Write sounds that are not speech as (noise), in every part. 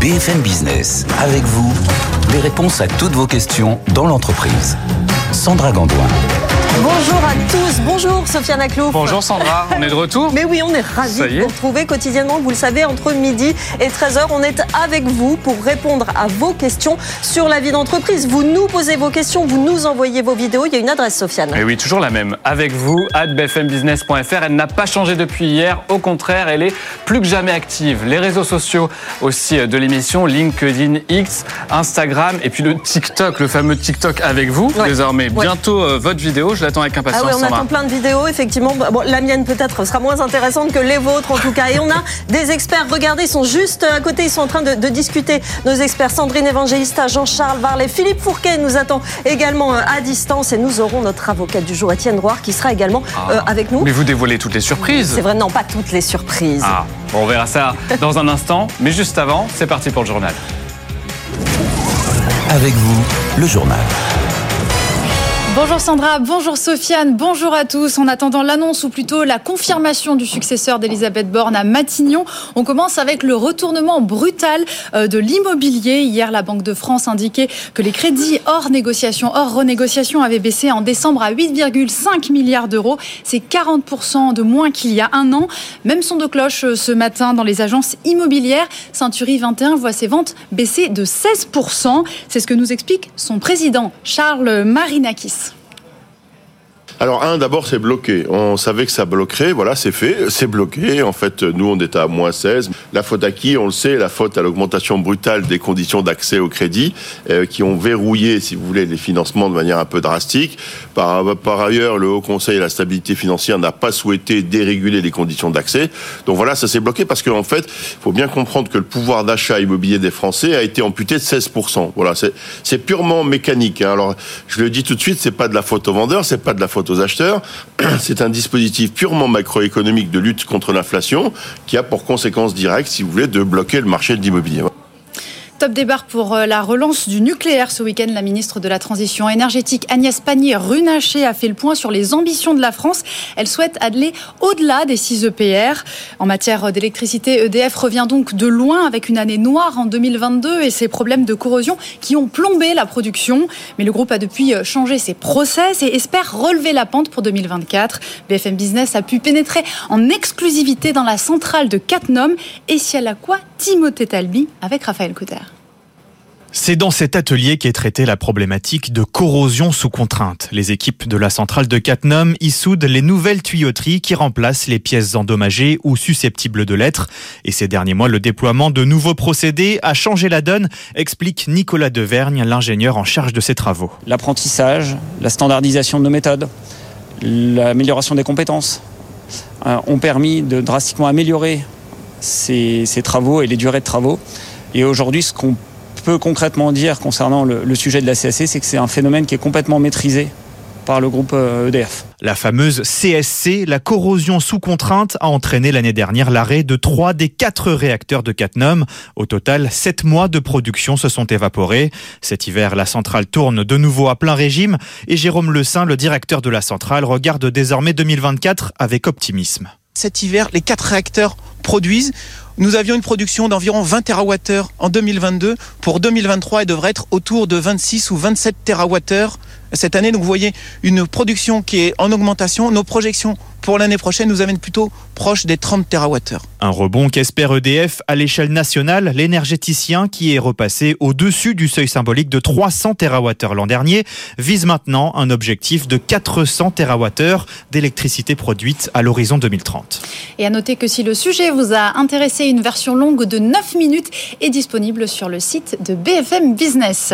BFM Business, avec vous, les réponses à toutes vos questions dans l'entreprise. Sandra Gandoin. Bonjour à tous, bonjour Sofiane Aklouf. Bonjour Sandra, on est de retour Mais oui, on est ravis de vous retrouver quotidiennement, vous le savez, entre midi et 13h. On est avec vous pour répondre à vos questions sur la vie d'entreprise. Vous nous posez vos questions, vous nous envoyez vos vidéos. Il y a une adresse, Sofiane. Et oui, toujours la même. Avec vous, bfmbusiness.fr. Elle n'a pas changé depuis hier. Au contraire, elle est plus que jamais active. Les réseaux sociaux aussi de l'émission, LinkedIn, X, Instagram et puis le TikTok, le fameux TikTok avec vous désormais. Bientôt euh, votre vidéo je l'attends avec impatience. Ah oui, on attend plein de vidéos, effectivement. Bon, la mienne peut-être sera moins intéressante que les vôtres en tout cas. Et on a (laughs) des experts, regardez, ils sont juste à côté, ils sont en train de, discuter. Nos experts, Sandrine Évangélista, Jean-Charles Varlet, Philippe Fourquet nous attend également euh, à distance. Et nous aurons notre avocate du jour, Étienne Roire, qui sera également ah. euh, avec nous. Mais vous dévoilez toutes les surprises. C'est vrai, non, pas toutes les surprises. Ah, bon, on verra ça dans un instant. Mais juste avant, c'est parti pour le journal. Avec vous, le journal. Bonjour Sandra, bonjour Sofiane, bonjour à tous. En attendant l'annonce ou plutôt la confirmation du successeur d'Elisabeth Borne à Matignon, on commence avec le retournement brutal euh, de l'immobilier. Hier, la Banque de France indiquait que les crédits hors négociation, hors renégociation avaient baissé en décembre à 8,5 milliards d'euros. C'est 40% de moins qu'il y a un an. Même son de cloche euh, ce matin dans les agences immobilières. Century 21 voit ses ventes baisser de 16%. C'est ce que nous explique son président Charles Marinakis. Alors un, d'abord, c'est bloqué. On savait que ça bloquerait, voilà, c'est fait, c'est bloqué. En fait, nous, on était à moins 16. La faute à qui? On le sait, la faute à l'augmentation brutale des conditions d'accès au crédit, euh, qui ont verrouillé, si vous voulez, les financements de manière un peu drastique. Par, par ailleurs, le Haut Conseil de la stabilité financière n'a pas souhaité déréguler les conditions d'accès. Donc voilà, ça s'est bloqué parce qu'en fait, il faut bien comprendre que le pouvoir d'achat immobilier des Français a été amputé de 16%. Voilà, c'est purement mécanique. Hein. Alors, je le dis tout de suite, c'est pas de la faute aux vendeurs, c'est pas de la faute aux acheteurs. (clears throat) C'est un dispositif purement macroéconomique de lutte contre l'inflation qui a pour conséquence directe, si vous voulez, de bloquer le marché de l'immobilier. Top débarque pour euh, la relance du nucléaire ce week-end. La ministre de la Transition énergétique Agnès Pannier-Runacher a fait le point sur les ambitions de la France. Elle souhaite aller au-delà des 6 EPR. En matière d'électricité, EDF revient donc de loin avec une année noire en 2022 et ses problèmes de corrosion qui ont plombé la production. Mais le groupe a depuis changé ses process et espère relever la pente pour 2024. BFM Business a pu pénétrer en exclusivité dans la centrale de Cattenom et si elle a quoi Timothée Talbi avec Raphaël Couter. C'est dans cet atelier qu'est traitée la problématique de corrosion sous contrainte. Les équipes de la centrale de Cattenom y soudent les nouvelles tuyauteries qui remplacent les pièces endommagées ou susceptibles de l'être. Et ces derniers mois, le déploiement de nouveaux procédés a changé la donne, explique Nicolas Devergne, l'ingénieur en charge de ces travaux. L'apprentissage, la standardisation de nos méthodes, l'amélioration des compétences euh, ont permis de drastiquement améliorer ces, travaux et les durées de travaux. Et aujourd'hui, ce qu'on peut concrètement dire concernant le, sujet de la CSC, c'est que c'est un phénomène qui est complètement maîtrisé par le groupe EDF. Euh, e la fameuse CSC, la corrosion sous contrainte, a entraîné l'année dernière l'arrêt de trois des quatre réacteurs de Catnum. Au total, sept mois de production se sont évaporés. Cet hiver, la centrale tourne de nouveau à plein régime et Jérôme Le Saint, le directeur de la centrale, regarde désormais 2024 avec optimisme. Cet hiver, les quatre réacteurs produisent. Nous avions une production d'environ 20 TWh en 2022. Pour 2023, elle devrait être autour de 26 ou 27 TWh cette année. Donc vous voyez une production qui est en augmentation. Nos projections pour l'année prochaine nous amènent plutôt proche des 30 TWh. Un rebond qu'espère EDF à l'échelle nationale. L'énergéticien qui est repassé au-dessus du seuil symbolique de 300 TWh l'an dernier vise maintenant un objectif de 400 TWh d'électricité produite à l'horizon 2030. Et à noter que si le sujet vous a intéressé, une version longue de 9 minutes est disponible sur le site de BFM Business.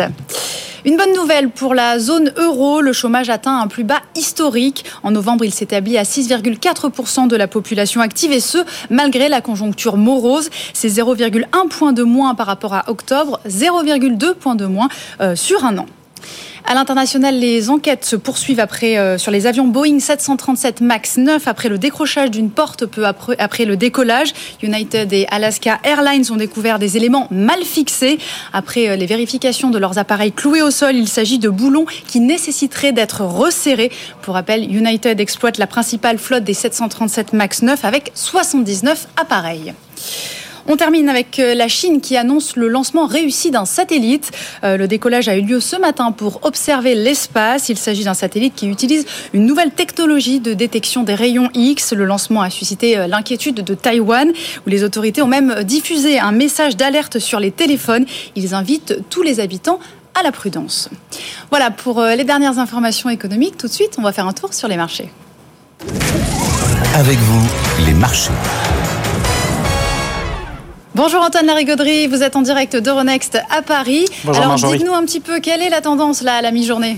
Une bonne nouvelle pour la zone euro, le chômage atteint un plus bas historique. En novembre, il s'établit à 6,4% de la population active et ce, malgré la conjoncture morose. C'est 0,1 point de moins par rapport à octobre, 0,2 point de moins euh, sur un an. À l'international, les enquêtes se poursuivent après, euh, sur les avions Boeing 737 MAX 9 après le décrochage d'une porte peu après, après, le décollage. United et Alaska Airlines ont découvert des éléments mal fixés. Après euh, les vérifications de leurs appareils cloués au sol, il s'agit de boulons qui nécessiteraient d'être resserrés. Pour rappel, United exploite la principale flotte des 737 MAX 9 avec 79 appareils. On termine avec euh, la Chine qui annonce le lancement réussi d'un satellite. Euh, le décollage a eu lieu ce matin pour observer l'espace. Il s'agit d'un satellite qui utilise une nouvelle technologie de détection des rayons X. Le lancement a suscité euh, l'inquiétude de Taïwan, où les autorités ont même diffusé un message d'alerte sur les téléphones. Ils invitent tous les habitants à la prudence. Voilà pour les dernières informations économiques. Tout de suite, on va faire un tour sur les marchés. Avec vous, les marchés. Bonjour Antoine Larigauderie, vous êtes en direct d'Euronext à Paris. Bonjour Alors dites-nous un petit peu quelle est la tendance là à la mi-journée?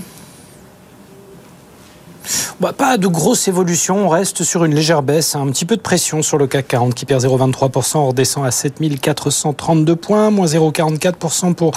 Bah, pas de grosse évolution, on reste sur une légère baisse, un petit peu de pression sur le CAC 40 qui perd 0,23%, on redescend à 7432 points, moins 0,44% pour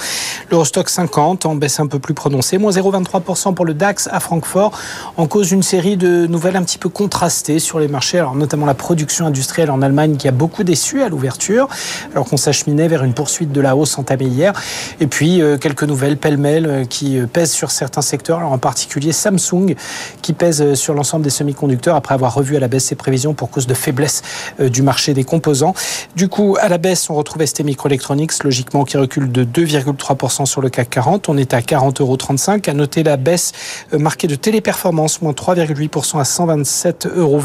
l'Eurostock 50, en baisse un peu plus prononcée, moins 0,23% pour le DAX à Francfort, en cause une série de nouvelles un petit peu contrastées sur les marchés, alors notamment la production industrielle en Allemagne qui a beaucoup déçu à l'ouverture, alors qu'on s'acheminait vers une poursuite de la hausse entamée hier, et puis euh, quelques nouvelles pêle-mêle euh, qui euh, pèsent sur certains secteurs, en particulier Samsung qui pèse sur l'ensemble des semi-conducteurs après avoir revu à la baisse ses prévisions pour cause de faiblesse du marché des composants. Du coup, à la baisse, on retrouve ST Microelectronics, logiquement qui recule de 2,3% sur le CAC 40. On est à 40,35 euros. À noter la baisse marquée de Téléperformance, moins 3,8% à 127,20 euros.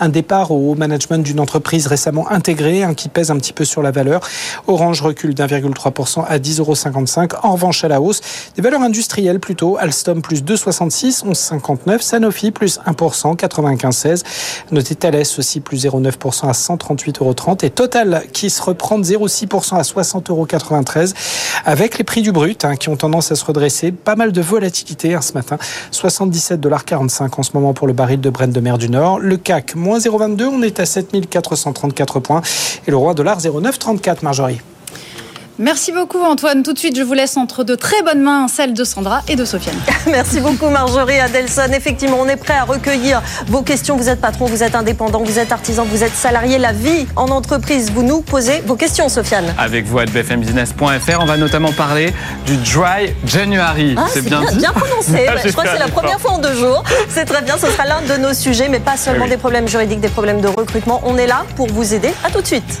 Un départ au management d'une entreprise récemment intégrée, hein, qui pèse un petit peu sur la valeur. Orange recule d'1,3% à 10,55 euros. En revanche, à la hausse, des valeurs industrielles plutôt. Alstom plus 2,66, 11,59. Sanofi plus 1%, 95,16. Notez Thales aussi plus 0,9% à 138,30 euros. Et Total qui se reprend de 0,6% à 60,93 euros. Avec les prix du brut hein, qui ont tendance à se redresser. Pas mal de volatilité hein, ce matin. 77,45$ en ce moment pour le baril de Brent de mer du Nord. Le CAC, moins 0,22. On est à 7434 points. Et le roi dollar, 0,934, Marjorie. Merci beaucoup Antoine. Tout de suite, je vous laisse entre de très bonnes mains, celles de Sandra et de Sofiane. (laughs) Merci beaucoup Marjorie Adelson. Effectivement, on est prêt à recueillir vos questions. Vous êtes patron, vous êtes indépendant, vous êtes artisan, vous êtes salarié. La vie en entreprise, vous nous posez vos questions, Sofiane. Avec vous à bfmbusiness.fr, on va notamment parler du Dry January. Ah, c'est bien, bien, prononcé. (laughs) je crois que c'est la première fois en deux jours. C'est très bien, ce sera l'un de nos sujets, mais pas seulement des problèmes juridiques, des problèmes de recrutement. On est là pour vous aider. À tout de suite.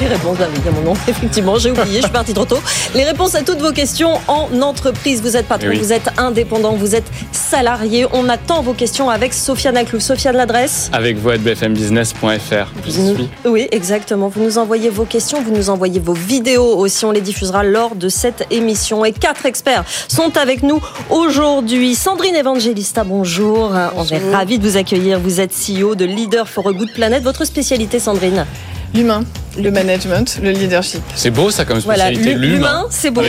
les réponses, ah oui, mon nom, effectivement, j'ai oublié, je suis partie trop tôt. Les réponses à toutes vos questions en entreprise. Vous êtes patron, vous êtes indépendant, vous êtes salarié. On attend vos questions avec Sofiane Aclou. Sofiane, l'adresse Avec vous à bfmbusiness.fr. Oui, exactement. Vous nous envoyez vos questions, vous nous envoyez vos vidéos aussi. On les diffusera lors de cette émission. Et quatre experts sont avec nous aujourd'hui. Sandrine Evangelista, bonjour. bonjour. On est ravis de vous accueillir. Vous êtes CEO de Leader for a Good Planet. Votre spécialité, Sandrine? L'humain, le management, le leadership. C'est beau ça comme spécialité. Voilà, l'humain, c'est beau.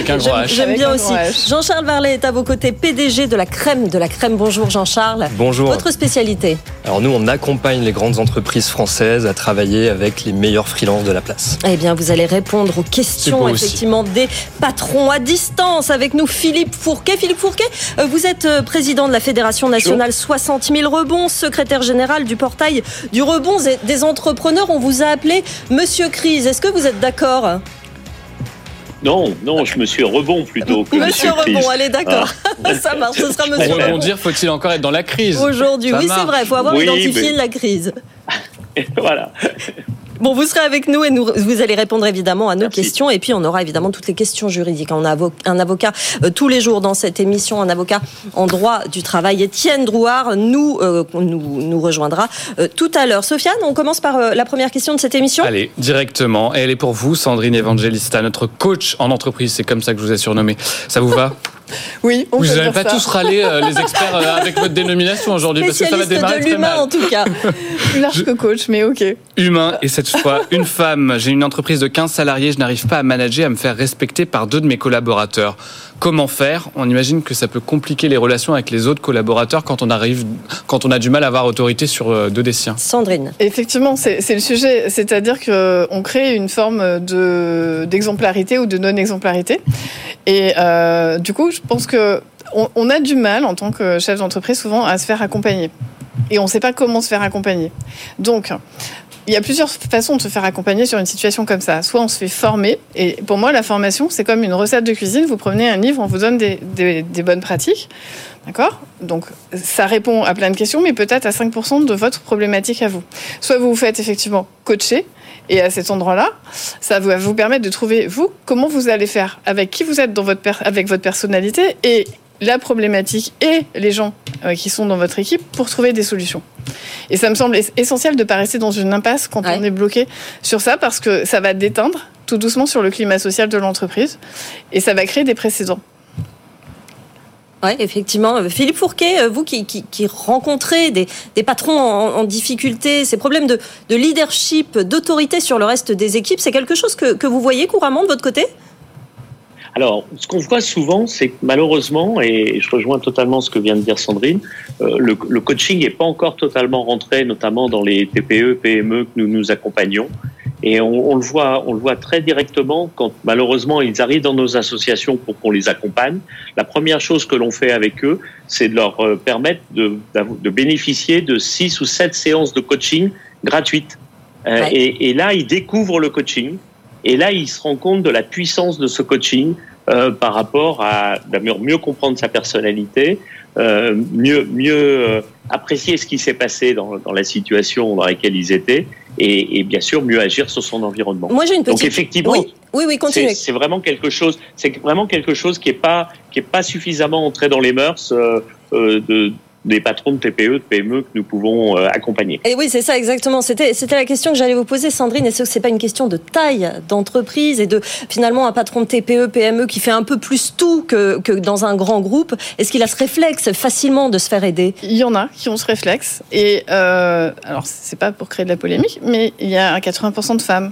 J'aime bien aussi. Jean-Charles Varlet est à vos côtés, PDG de la crème de la crème. Bonjour Jean-Charles. Bonjour. Votre spécialité Alors nous, on accompagne les grandes entreprises françaises à travailler avec les meilleurs freelances de la place. Eh bien, vous allez répondre aux questions effectivement des patrons à distance avec nous. Philippe Fourquet. Philippe Fourquet, euh, vous êtes euh, président de la Fédération nationale 60 000 rebonds, secrétaire général du portail du rebond des entrepreneurs. On vous a appelé Monsieur Crise, est-ce que vous êtes d'accord? Non, non, je me suis rebond plutôt que Monsieur, Rebond, allez, d'accord. Ah. (laughs) ça marche, ce sera Monsieur Pour rebondir, faut-il encore être dans la crise? Aujourd'hui, oui, c'est vrai, il faut avoir identifié la crise. (laughs) voilà. Bon, vous serez avec nous et nous, vous allez répondre évidemment à nos questions. Et puis, on aura évidemment toutes les questions juridiques. On a un avocat euh, tous les jours dans cette émission, un avocat en droit du travail. Étienne Drouard nous, euh, nous, nous, rejoindra euh, tout à l'heure. Sofiane, on commence par la première question de cette émission. Allez, directement. Et elle est pour vous, Sandrine Evangelista, notre coach en entreprise. C'est comme ça que je vous ai surnommé. Ça vous va? Oui, on Vous n'allez pas tous râler, les experts, avec votre dénomination aujourd'hui, parce que ça va démarrer de l'humain, en tout cas. (laughs) Plus large que coach, mais ok. Humain, et cette fois, une femme. J'ai une entreprise de 15 salariés, je n'arrive pas à manager, à me faire respecter par deux de mes collaborateurs. comment faire? On imagine que ça peut compliquer les relations avec les autres collaborateurs quand on arrive, quand on a du mal à avoir autorité sur euh, deux des siens. Sandrine. Effectivement, c'est le sujet. C'est-à-dire qu'on crée une forme de- d'exemplarité ou de non-exemplarité. Et euh, du coup, je pense que on, a du mal en tant que chef d'entreprise souvent à se faire accompagner. Et on ne sait pas comment se faire accompagner. Donc, il y a plusieurs façons de se faire accompagner sur une situation comme ça. Soit on se fait former, et pour moi, la formation, c'est comme une recette de cuisine. Vous prenez un livre, on vous donne des, des- des bonnes pratiques. D'accord? Donc, ça répond à plein de questions, mais peut-être à 5% de votre problématique à vous. Soit vous vous faites effectivement coacher, et à cet endroit-là, ça va vous permettre de trouver, vous, comment vous allez faire, avec qui vous êtes dans votre avec votre personnalité, et la problématique et les gens euh, qui sont dans votre équipe pour trouver des solutions. Et ça me semble es- essentiel de ne pas rester dans une impasse quand on est bloqué sur ça, parce que ça va déteindre tout doucement sur le climat social de l'entreprise, et ça va créer des précédents. Oui, effectivement. Euh, Philippe Fourquet, euh, vous qui, qui, qui rencontrez des, des patrons en, en difficulté, ces problèmes de, de leadership, d'autorité sur le reste des équipes, c'est quelque chose que, que vous voyez couramment de votre côté? Alors, ce qu'on voit souvent, c'est que malheureusement, et je rejoins totalement ce que vient de dire Sandrine, euh, le, le coaching n'est pas encore totalement rentré, notamment dans les TPE, PME que nous nous accompagnons. Et on, on le voit, on le voit très directement quand malheureusement ils arrivent dans nos associations pour qu'on les accompagne. La première chose que l'on fait avec eux, c'est de leur euh, permettre de, de bénéficier de six ou sept séances de coaching gratuites. Euh, Ouais. et, et là, ils découvrent le coaching. Et là, ils se rendent compte de la puissance de ce coaching euh, par rapport à mieux, mieux comprendre sa personnalité, euh, mieux, mieux euh, apprécier ce qui s'est passé dans, dans la situation dans laquelle ils étaient et, et bien sûr mieux agir sur son environnement. Moi, j'ai une Donc petite- effectivement, Oui, oui, oui, continuez. c'est c'est vraiment quelque chose, c'est vraiment quelque chose qui est pas qui est pas suffisamment entré dans les mœurs euh, euh, de des patrons de TPE, de PME que nous pouvons euh, accompagner. Et oui, c'est ça exactement. C'était c'était la question que j'allais vous poser, Sandrine. Est-ce que c'est pas une question de taille d'entreprise et de finalement un patron de TPE, PME qui fait un peu plus tout que, que dans un grand groupe Est-ce qu'il a ce réflexe facilement de se faire aider? Il y en a qui ont ce réflexe. Et euh, alors, c'est pas pour créer de la polémique, mais il y a 80% de femmes.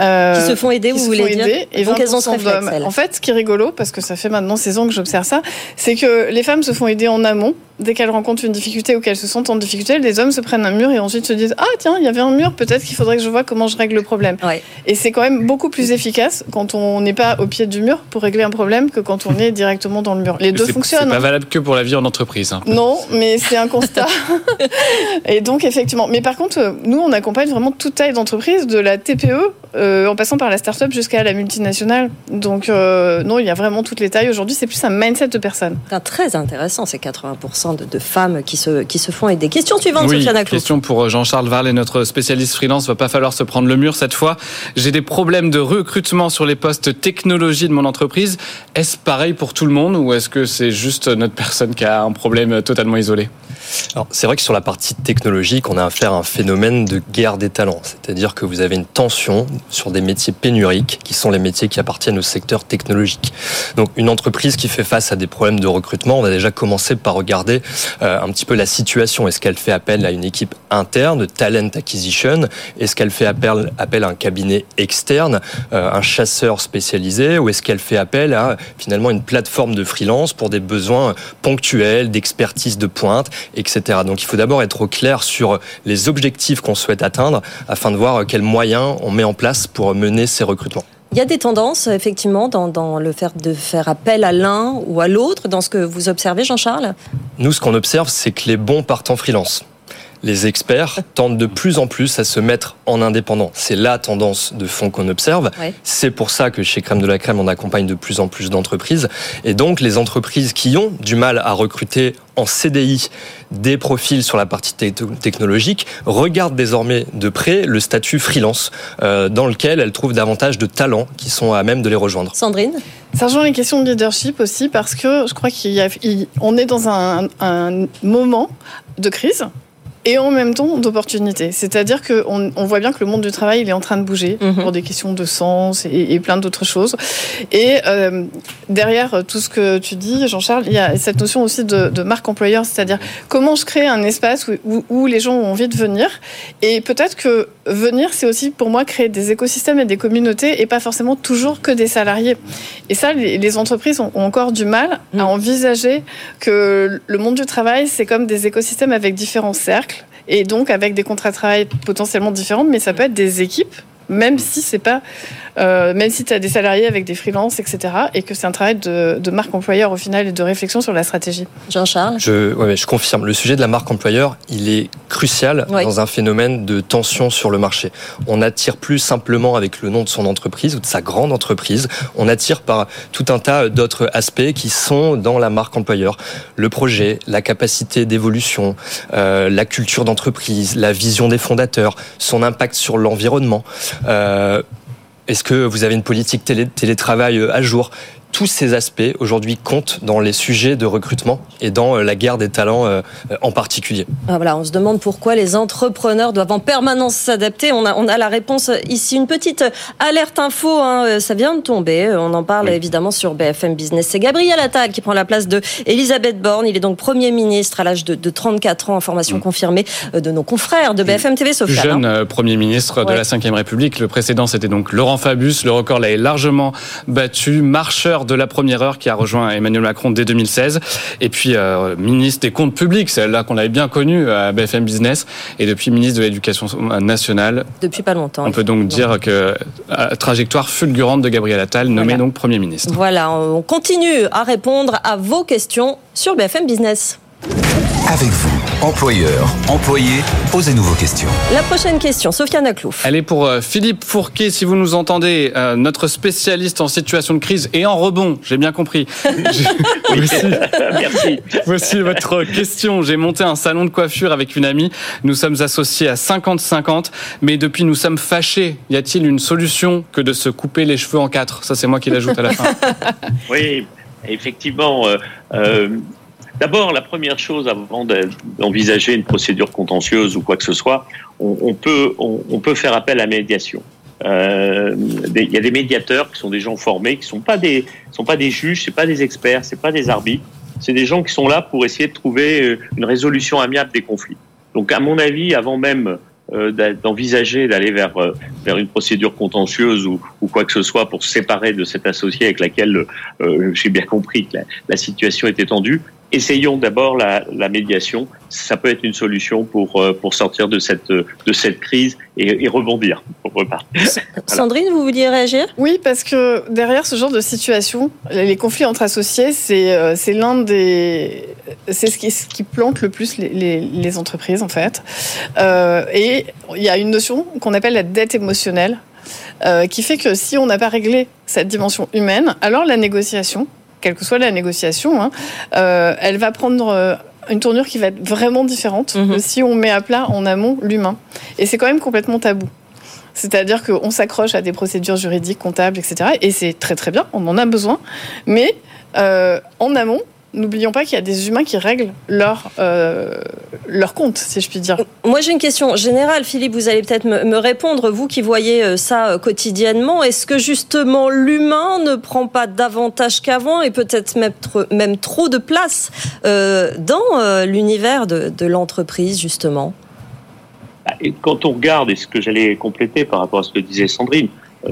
euh, Qui se font aider, vous se voulez font dire? aider, et Donc elles ont ce 20% réflexe. En fait, ce qui est rigolo, parce que ça fait maintenant 16 ans que j'observe ça, c'est que les femmes se font aider en amont. Dès qu'elles rencontrent une difficulté ou qu'elles se sentent en difficulté, les hommes se prennent un mur et ensuite se disent Ah, tiens, il y avait un mur, peut-être qu'il faudrait que je vois comment je règle le problème. Et c'est quand même beaucoup plus efficace quand on n'est pas au pied du mur pour régler un problème que quand on est directement dans le mur. Les deux C'est- fonctionnent. C'est pas valable que pour la vie en entreprise. hein. Non, mais c'est un constat. (laughs) et donc, effectivement. Mais par contre, nous, on accompagne vraiment toute taille d'entreprise, de la TPE, euh, en passant par la start-up jusqu'à la multinationale. Donc, euh, non, il y a vraiment toutes les tailles. Aujourd'hui, c'est plus un mindset de personnes. C'est très intéressant, ces 80% de, de femmes qui se, qui se font aider. Question suivante, Oui, Sofiane question pour Jean-Charles Varlet, notre spécialiste freelance. Va pas falloir se prendre le mur cette fois. J'ai des problèmes de recrutement sur les postes technologie de mon entreprise. Est-ce pareil pour tout le monde ou est-ce que c'est juste notre personne qui a un problème totalement isolé? C'est vrai que sur la partie technologique, on a affaire à un phénomène de guerre des talents. C'est-à-dire que vous avez une tension sur des métiers pénuriques, qui sont les métiers qui appartiennent au secteur technologique. Donc, une entreprise qui fait face à des problèmes de recrutement, on va déjà commencer par regarder euh, un petit peu la situation. Est-ce qu'elle fait appel à une équipe interne, talent acquisition? Est-ce qu'elle fait appel, appel à un cabinet externe, euh, un chasseur spécialisé? Ou est-ce qu'elle fait appel à finalement une plateforme de freelance pour des besoins ponctuels, d'expertise de pointe, etc. Donc il faut d'abord être au clair sur les objectifs qu'on souhaite atteindre afin de voir quels moyens on met en place pour mener ces recrutements. Il y a des tendances, effectivement, dans, dans le fait de faire appel à l'un ou à l'autre, dans ce que vous observez, Jean-Charles? Nous, ce qu'on observe, c'est que les bons partent en freelance. Les experts (laughs) tendent de plus en plus à se mettre en indépendant. C'est la tendance de fond qu'on observe. Ouais. C'est pour ça que chez Crème de la Crème, on accompagne de plus en plus d'entreprises. Et donc, les entreprises qui ont du mal à recruter en CDI des profils sur la partie te- technologique regardent désormais de près le statut freelance, euh, dans lequel elles trouvent davantage de talents qui sont à même de les rejoindre. Sandrine? Ça rejoint les questions de leadership aussi parce que je crois qu'on est dans un, un moment de crise et en même temps d'opportunités. C'est-à-dire qu'on on voit bien que le monde du travail il est en train de bouger Mhm. pour des questions de sens et, et plein d'autres choses. Et euh, derrière tout ce que tu dis, Jean-Charles, il y a cette notion aussi de, de marque employeur, c'est-à-dire comment je crée un espace où, où- où les gens ont envie de venir. Et peut-être que venir, c'est aussi pour moi créer des écosystèmes et des communautés et pas forcément toujours que des salariés. Et ça, les, les entreprises ont, ont encore du mal Mm. à envisager que le monde du travail, c'est comme des écosystèmes avec différents cercles et donc avec des contrats de travail potentiellement différents, mais ça peut être des équipes. Même si c'est pas, euh, même si tu as des salariés avec des freelances, etc., et que c'est un travail de, de marque employeur au final et de réflexion sur la stratégie. Jean-Charles Je, ouais, ouais, je confirme. Le sujet de la marque employeur, il est crucial Oui. dans un phénomène de tension sur le marché. On n'attire plus simplement avec le nom de son entreprise ou de sa grande entreprise. On attire par tout un tas d'autres aspects qui sont dans la marque employeur. Le projet, la capacité d'évolution, euh, la culture d'entreprise, la vision des fondateurs, son impact sur l'environnement. Euh, est-ce que vous avez une politique télé- télétravail euh, à jour? Tous ces aspects aujourd'hui comptent dans les sujets de recrutement et dans euh, la guerre des talents euh, en particulier. Ah, voilà, on se demande pourquoi les entrepreneurs doivent en permanence s'adapter. On a, on a la réponse ici. Une petite alerte info, hein, ça vient de tomber. On en parle évidemment sur BFM Business. C'est Gabriel Attal qui prend la place de Elisabeth Borne. Il est donc Premier ministre à l'âge de, de 34 ans. Information confirmée euh, de nos confrères de BFM TV Social. jeune hein. euh, Premier ministre de Ouais. la Ve République. Le précédent, c'était donc Laurent Fabius. Le record est largement battu. Marcheur de la première heure qui a rejoint Emmanuel Macron dès 2016. Et puis euh, ministre des Comptes publics, c'est là qu'on avait bien connu à BFM Business. Et depuis ministre de l'Éducation nationale. Depuis pas longtemps. On peut donc dire que euh, trajectoire fulgurante de Gabriel Attal, nommé donc Premier ministre. Voilà, on continue à répondre à vos questions sur BFM Business. Avec vous, employeurs, employés, posez-nous vos questions. La prochaine question, Sofiane Aklouf. Elle est pour euh, Philippe Fourquet, si vous nous entendez, euh, notre spécialiste en situation de crise et en rebond, j'ai bien compris. (laughs) Voici, (laughs) Merci. voici votre question. J'ai monté un salon de coiffure avec une amie. Nous sommes associés à 50-50, mais depuis nous sommes fâchés. Y a-t-il une solution que de se couper les cheveux en quatre? Ça, c'est moi qui l'ajoute à la fin. (laughs) Oui, effectivement. euh, euh, D'abord, la première chose avant de- d'envisager une procédure contentieuse ou quoi que ce soit, on, peut, on, peut faire appel à médiation. Euh, Il y a des médiateurs qui sont des gens formés, qui sont pas des, sont pas des juges, c'est pas des experts, c'est pas des arbitres, c'est des gens qui sont là pour essayer de trouver euh, une résolution amiable des conflits. Donc, à mon avis, avant même euh, d'envisager d'aller vers vers une procédure contentieuse ou, ou quoi que ce soit pour se séparer de cet associé avec laquelle j'ai bien compris que la situation était tendue. Essayons d'abord la, la médiation. Ça peut être une solution pour euh, pour sortir de cette de cette crise et, et rebondir pour repartir. Sandrine, vous vouliez réagir? Oui, parce que derrière ce genre de situation, les conflits entre associés, c'est euh, c'est l'un des c'est ce qui, ce qui plante le plus les, les, les entreprises en fait. Euh, et il y a une notion qu'on appelle la dette émotionnelle, euh, qui fait que si on n'a pas réglé cette dimension humaine, alors la négociation, quelle que soit la négociation, hein, euh, elle va prendre euh, une tournure qui va être vraiment différente que si on met à plat en amont l'humain. Et c'est quand même complètement tabou. C'est-à-dire qu'on s'accroche à des procédures juridiques, comptables, etc. Et c'est très très bien, on en a besoin. Mais euh, en amont, n'oublions pas qu'il y a des humains qui règlent leur, euh, leur compte, si je puis dire. Moi, j'ai une question générale. Philippe, vous allez peut-être me, répondre, vous qui voyez euh, ça euh, quotidiennement. Est-ce que justement l'humain ne prend pas davantage qu'avant et peut-être même, tr- même trop de place euh, dans euh, l'univers de, de l'entreprise, justement? Et quand on regarde, et ce que j'allais compléter par rapport à ce que disait Sandrine,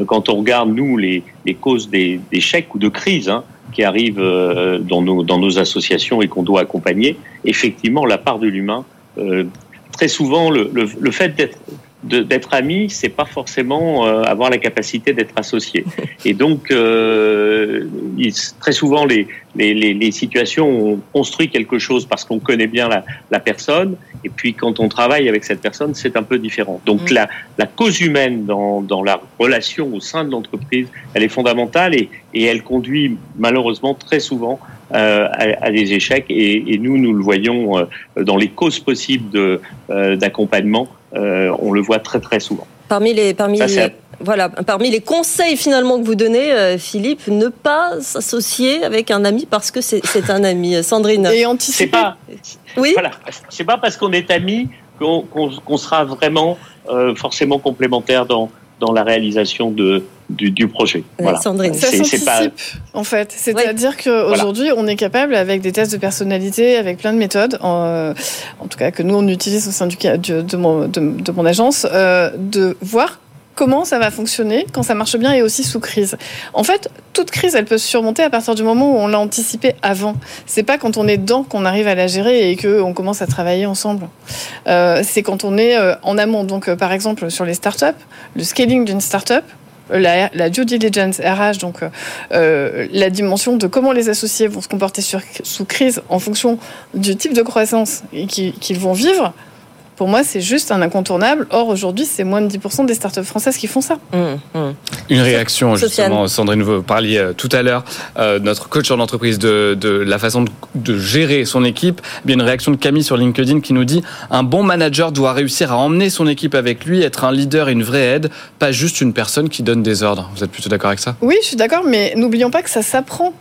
quand on regarde, nous, les, les causes des- d'échecs ou de crises hein, qui arrivent euh, dans, nos, associations et qu'on doit accompagner, effectivement, la part de l'humain, euh, très souvent, le, fait d'être d'être ami, c'est pas forcément euh, avoir la capacité d'être associé. (laughs) Et donc, euh, il- très souvent, les, les, les, les situations, on construit quelque chose parce qu'on connaît bien la, la personne, et puis quand on travaille avec cette personne, c'est un peu différent. Donc, la, la cause humaine dans, dans la relation au sein de l'entreprise, elle est fondamentale et, et elle conduit malheureusement très souvent euh, à, à des échecs. Et, et nous, nous le voyons euh, dans les causes possibles euh, d'accompagnement. Euh, on le voit très très souvent. Parmi les, parmi Ça, c'est- les, voilà, parmi les conseils finalement que vous donnez, euh, Philippe, ne pas s'associer avec un ami parce que c'est un ami. Sandrine. Et C'est pas. Oui. Voilà. C'est pas parce qu'on est amis qu'on sera vraiment forcément complémentaires dans, dans la réalisation de, du, projet. Voilà. Sandrine. Ça s'anticipe, pas... en fait. C'est-à-dire qu'aujourd'hui, on est capable, avec des tests de personnalité, avec plein de méthodes, en, en tout cas que nous, on utilise au sein du, de, de, mon, de, mon agence, euh, de voir comment ça va fonctionner quand ça marche bien et aussi sous crise. En fait, toute crise, elle peut se surmonter à partir du moment où on l'a anticipé avant. C'est pas quand on est dedans qu'on arrive à la gérer et qu'on commence à travailler ensemble. Euh, c'est quand on est euh, en amont. Donc, euh, par exemple, sur les startups, le scaling d'une startup, la, la, due diligence RH, donc la dimension de comment les associés vont se comporter sur, sous crise en fonction du type de croissance qu'ils vont vivre, pour moi, c'est juste un incontournable. Or, aujourd'hui, c'est moins de 10% des startups françaises qui font ça. Mmh, mmh. Une réaction, justement, Sandrine, vous parliez euh, tout à l'heure, euh, notre coach en entreprise, de, de la façon de, gérer son équipe. Eh bien, une réaction de Camille sur LinkedIn qui nous dit un bon manager doit réussir à emmener son équipe avec lui, être un leader et une vraie aide, pas juste une personne qui donne des ordres. Vous êtes plutôt d'accord avec ça? Oui, je suis d'accord, mais n'oublions pas que ça s'apprend.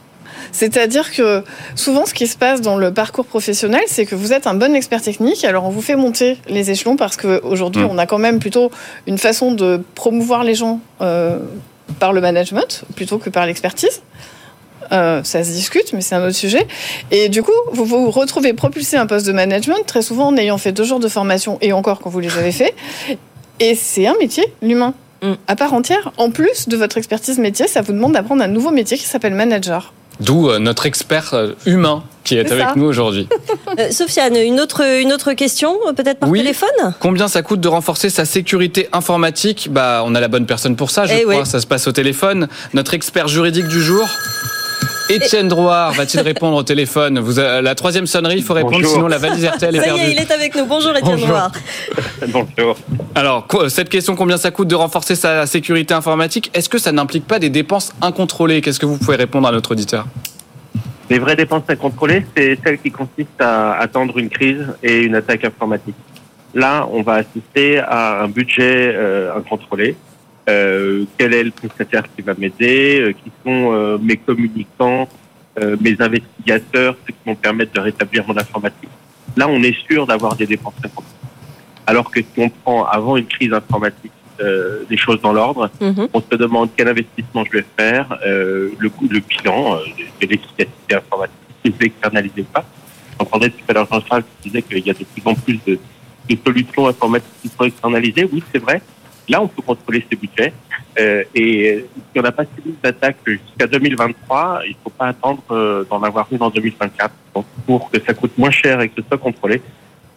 C'est-à-dire que souvent, ce qui se passe dans le parcours professionnel, c'est que vous êtes un bon expert technique. Alors, on vous fait monter les échelons parce qu'aujourd'hui, mmh. on a quand même plutôt une façon de promouvoir les gens euh, par le management plutôt que par l'expertise. Euh, ça se discute, mais c'est un autre sujet. Et du coup, vous vous retrouvez propulser un poste de management, très souvent en ayant fait deux jours de formation, et encore quand vous les avez fait. Et c'est un métier, l'humain, mmh. à part entière. En plus de votre expertise métier, ça vous demande d'apprendre un nouveau métier qui s'appelle manager. D'où euh, notre expert euh, humain qui est, avec nous aujourd'hui. (laughs) Euh, Sofiane, une autre, une autre question, peut-être par téléphone? Combien ça coûte de renforcer sa sécurité informatique? Bah, On a la bonne personne pour ça, je eh crois. Ça se passe au téléphone. Notre expert juridique du jour? Étienne Drouard va-t-il (laughs) répondre au téléphone Vous, La troisième sonnerie, il faut répondre, sinon la valise RTL est perdue. Ça y est, il est avec nous. Bonjour Étienne Drouard. (laughs) Bonjour. Alors, cette question, combien ça coûte de renforcer sa sécurité informatique Est-ce que ça n'implique pas des dépenses incontrôlées? Qu'est-ce que vous pouvez répondre à notre auditeur? Les vraies dépenses incontrôlées, c'est celles qui consistent à attendre une crise et une attaque informatique. Là, on va assister à un budget euh, incontrôlé euh, quel est le prestataire qui va m'aider, euh, qui sont euh, mes communicants, mes investigateurs, ceux qui vont permettre de rétablir mon informatique. Là, on est sûr d'avoir des dépenses importantes. Alors que si on prend avant une crise informatique euh, des choses dans l'ordre, mhm. on se demande quel investissement je vais faire, euh, le, le bilan de, l'efficacité informatique, si je vais externaliser ou pas. J'entendais tout à l'heure Jean-Charles qui disait qu'il y a de plus en plus de, de solutions informatiques qui sont externalisées. Oui, c'est vrai. Là, on peut contrôler ses budgets. Euh, et si on n'a pas subi d'attaque jusqu'à 2023, il ne faut pas attendre euh, d'en avoir une en 2024. Donc, pour que ça coûte moins cher et que ce soit contrôlé,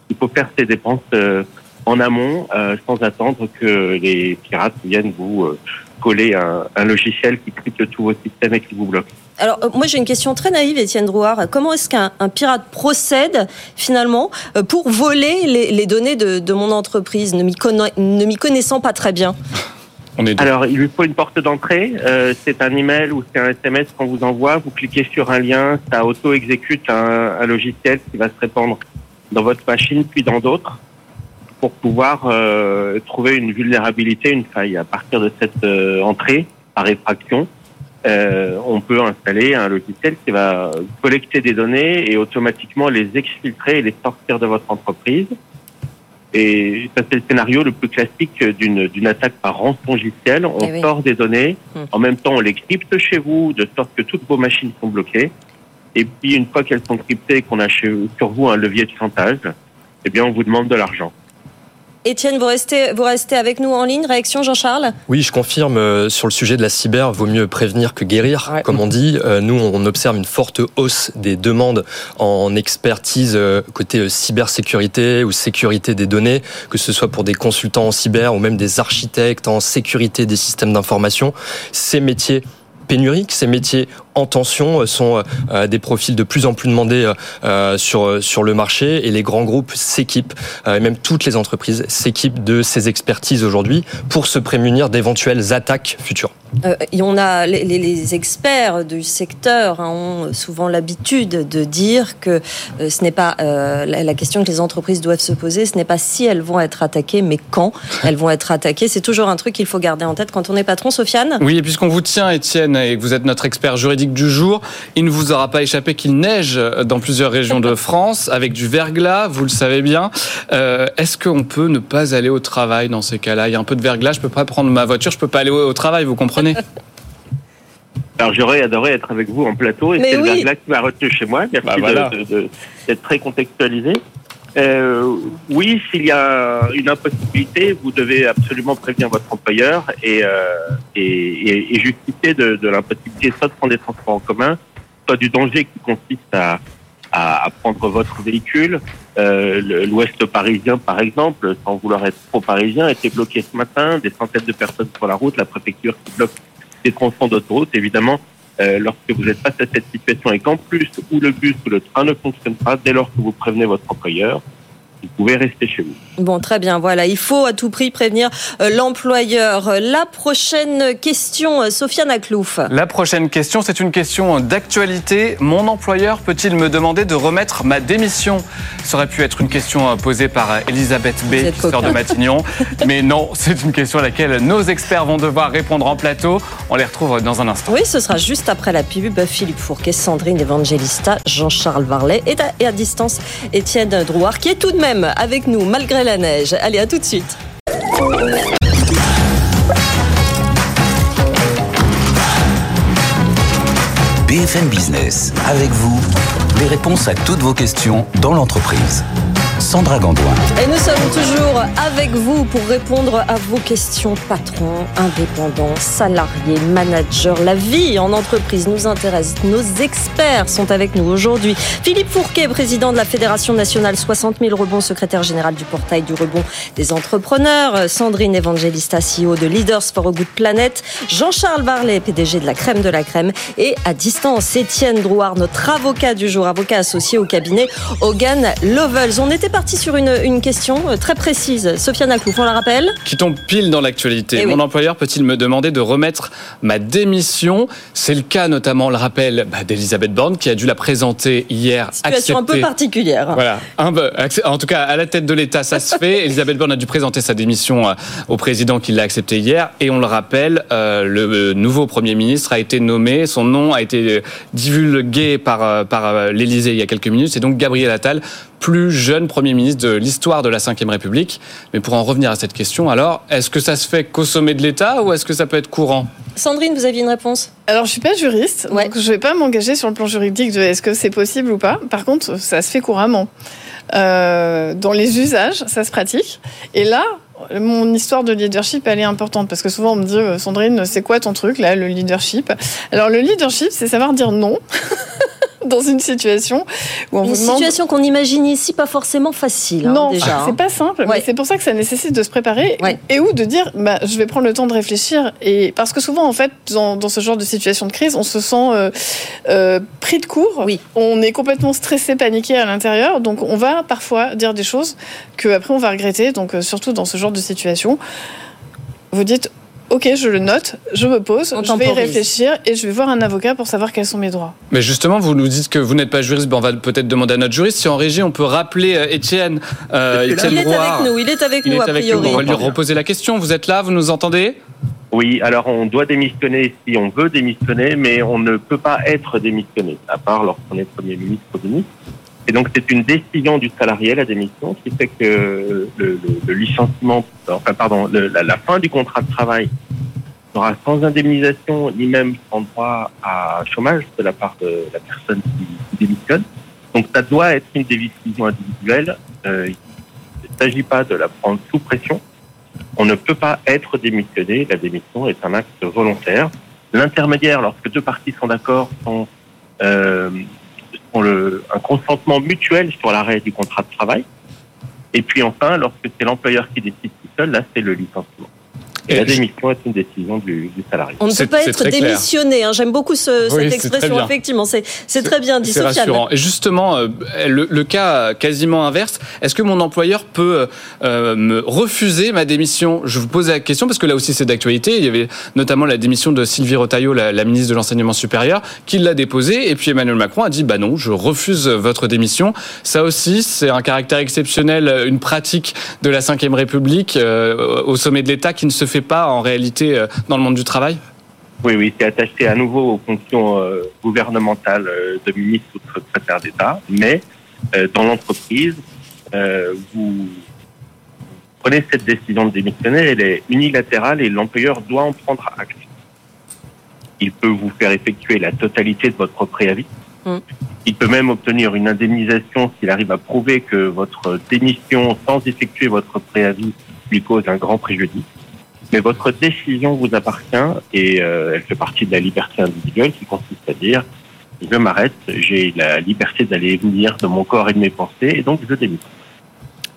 il faut faire ses dépenses euh, en amont, euh, sans attendre que les pirates viennent vous euh, coller un, un, logiciel qui crypte tous vos systèmes et qui vous bloque. Alors, euh, moi, j'ai une question très naïve, Étienne Drouard. Comment est-ce qu'un pirate procède, finalement, euh, pour voler les, les données de, de, mon entreprise, ne m'y connaissant pas très bien? On est Alors, il lui faut une porte d'entrée. Euh, c'est un email ou c'est un SMS qu'on vous envoie. Vous cliquez sur un lien, ça auto-exécute un, un, logiciel qui va se répandre dans votre machine, puis dans d'autres, pour pouvoir euh, trouver une vulnérabilité, une faille. À partir de cette euh, entrée, par effraction, euh, on peut installer un logiciel qui va collecter des données et automatiquement les exfiltrer et les sortir de votre entreprise. Et ça, c'est le scénario le plus classique d'une attaque par rançongiciel. On eh sort des données, hum. en même temps on les crypte chez vous, de sorte que toutes vos machines sont bloquées. Et puis une fois qu'elles sont cryptées et qu'on a sur vous un levier de chantage, eh bien on vous demande de l'argent. Étienne, vous restez, vous restez avec nous en ligne. Réaction, Jean-Charles Oui, je confirme. Euh, sur le sujet de la cyber, vaut mieux prévenir que guérir, comme on dit. Euh, nous, on observe une forte hausse des demandes en expertise euh, côté cybersécurité ou sécurité des données, que ce soit pour des consultants en cyber ou même des architectes en sécurité des systèmes d'information. Ces métiers pénuriques, ces métiers en tension euh, sont euh, des profils de plus en plus demandés euh, sur sur le marché et les grands groupes s'équipent et même toutes les entreprises s'équipent de ces expertises aujourd'hui pour se prémunir d'éventuelles attaques futures. euh, et on a les, les, experts du secteur hein, ont souvent l'habitude de dire que euh, ce n'est pas euh, la, question que les entreprises doivent se poser, ce n'est pas si elles vont être attaquées, mais quand (laughs) elles vont être attaquées. C'est toujours un truc qu'il faut garder en tête quand on est patron, Sofiane? Oui, et puisqu'on vous tient, Étienne, et que vous êtes notre expert juridique du jour, il ne vous aura pas échappé qu'il neige dans plusieurs régions de (laughs) France avec du verglas. Vous le savez bien. Est-ce qu'on peut ne pas aller au travail dans ces cas-là? Il y a un peu de verglas, je peux pas prendre ma voiture, je peux pas aller au travail. Vous comprenez? (laughs) Alors j'aurais adoré être avec vous en plateau et c'est le verglas qui m'a retenu chez moi. Merci bah, d'être très contextualisé. Euh, oui, s'il y a une impossibilité, vous devez absolument prévenir votre employeur et, euh, et, et, justifier de, de l'impossibilité soit de prendre des transports en commun, soit du danger qui consiste à, à, prendre votre véhicule. Euh, L'Ouest parisien, par exemple, sans vouloir être trop parisien, était bloqué ce matin, des centaines de personnes sur la route, la préfecture qui bloque des tronçons d'autoroute. Évidemment, euh, lorsque vous êtes face à cette situation et qu'en plus, ou le bus ou le train ne fonctionne pas, dès lors que vous prévenez votre employeur, vous pouvez rester chez vous. Bon, très bien, voilà. Il faut à tout prix prévenir euh, l'employeur. La prochaine question, euh, Sofiane Aklouf. La prochaine question, c'est une question d'actualité. Mon employeur peut-il me demander de remettre ma démission? Ça aurait pu être une question euh, posée par Elisabeth B, sœur de Matignon. (laughs) Mais non, c'est une question à laquelle nos experts vont devoir répondre en plateau. On les retrouve dans un instant. Oui, ce sera juste après la pub. Philippe Fourquet, Sandrine Evangelista, Jean-Charles Varlet et à, distance Étienne Drouard, qui est tout de même avec nous malgré la neige. Allez, à tout de suite. BFM Business, avec vous, les réponses à toutes vos questions dans l'entreprise. Sandra Gandoin. Et nous sommes toujours avec vous pour répondre à vos questions patrons, indépendants, salariés, managers. La vie en entreprise nous intéresse. Nos experts sont avec nous aujourd'hui. Philippe Fourquet, président de la Fédération nationale 60 000 rebonds, secrétaire général du portail du rebond des entrepreneurs. Sandrine Evangelista, CEO de Leaders for a Good Planet. Jean-Charles Varlet, PDG de la crème de la crème. Et à distance, Étienne Drouard, notre avocat du jour, avocat associé au cabinet Hogan Lovells. On était parti sur une, une question euh, très précise. Sofiane Aklouf, on la rappelle Qui tombe pile dans l'actualité. Eh Mon employeur peut-il me demander de remettre ma démission? C'est le cas notamment, le rappel, bah, d'Elisabeth Borne qui a dû la présenter hier. Situation un peu particulière. Voilà. en tout cas, à la tête de l'État, ça se fait. (laughs) Elisabeth Borne a dû présenter sa démission euh, au président qui l'a accepté hier. Et on le rappelle, euh, le nouveau Premier ministre a été nommé. Son nom a été divulgué par, par l'Élysée il y a quelques minutes. C'est donc Gabriel Attal, plus jeune Premier ministre de l'histoire de la Ve République. Mais pour en revenir à cette question, alors, est-ce que ça se fait qu'au sommet de l'État ou est-ce que ça peut être courant? Sandrine, vous aviez une réponse? Alors, je suis pas juriste, donc je vais pas m'engager sur le plan juridique de est-ce que c'est possible ou pas. Par contre, ça se fait couramment. Euh, dans les usages, ça se pratique. Et là, mon histoire de leadership, elle est importante parce que souvent on me dit, euh, Sandrine, c'est quoi ton truc là, le leadership? Alors le leadership, c'est savoir dire non. (laughs) dans une situation où on une vous demande... situation qu'on imagine ici pas forcément facile. Hein, non, déjà. c'est pas simple. Mais c'est pour ça que ça nécessite de se préparer et ou de dire, bah, je vais prendre le temps de réfléchir. Et parce que souvent, en fait, dans, dans ce genre de situation de crise, on se sent euh, euh, pris de court. Oui. On est complètement stressé, paniqué à l'intérieur. Donc, on va parfois dire des choses que après on va regretter. Donc, euh, surtout dans ce genre de situation, vous dites Ok, je le note, je me pose, je vais y réfléchir et je vais voir un avocat pour savoir quels sont mes droits. Mais justement, vous nous dites que vous n'êtes pas juriste, ben on va peut-être demander à notre juriste. Si en régie, on peut rappeler euh, Étienne, euh, Étienne il est avec nous, il est avec nous, a priori. On va lui reposer la question. Vous êtes là, vous nous entendez? Oui, alors on doit démissionner si on veut démissionner, mais on ne peut pas être démissionné, à part lorsqu'on est Premier ministre ou ministre. Et donc c'est une décision du salarié, la démission, qui fait que le, licenciement, enfin pardon, la, la, fin du contrat de travail sera sans indemnisation ni même sans droit à chômage de la part de la personne qui, démissionne. Donc ça doit être une décision individuelle. Euh, il ne s'agit pas de la prendre sous pression. On ne peut pas être démissionné. La démission est un acte volontaire. L'intermédiaire, lorsque deux parties sont d'accord, sont euh, un consentement mutuel sur l'arrêt du contrat de travail. Et puis enfin, lorsque c'est l'employeur qui décide tout seul, là, c'est le licenciement. Et, la démission est une décision du, du salarié. On ne peut pas être démissionné. Hein. J'aime beaucoup ce, Oui, cette expression. Effectivement, c'est c'est très bien dit, C'est rassurant. Et justement, euh, le, le cas quasiment inverse, est-ce que mon employeur peut euh, me refuser ma démission? Je vous pose la question parce que là aussi c'est d'actualité. Il y avait notamment la démission de Sylvie Rotaillot, la, la ministre de l'enseignement supérieur, qui l'a déposée. Et puis Emmanuel Macron a dit bah non, je refuse votre démission. Ça aussi, c'est un caractère exceptionnel, une pratique de la Ve République euh, au sommet de l'État qui ne se fait pas en réalité euh, dans le monde du travail? Oui, oui, c'est attaché à nouveau aux fonctions euh, gouvernementales euh, de ministre ou de secrétaire d'État, mais dans l'entreprise, vous prenez cette décision de démissionner, elle est unilatérale et l'employeur doit en prendre acte. Il peut vous faire effectuer la totalité de votre préavis. Mm. Il peut même obtenir une indemnisation s'il arrive à prouver que votre démission sans effectuer votre préavis lui cause un grand préjudice. Mais votre décision vous appartient et euh, elle fait partie de la liberté individuelle qui consiste à dire je m'arrête, j'ai la liberté d'aller et venir de mon corps et de mes pensées et donc je démissionne.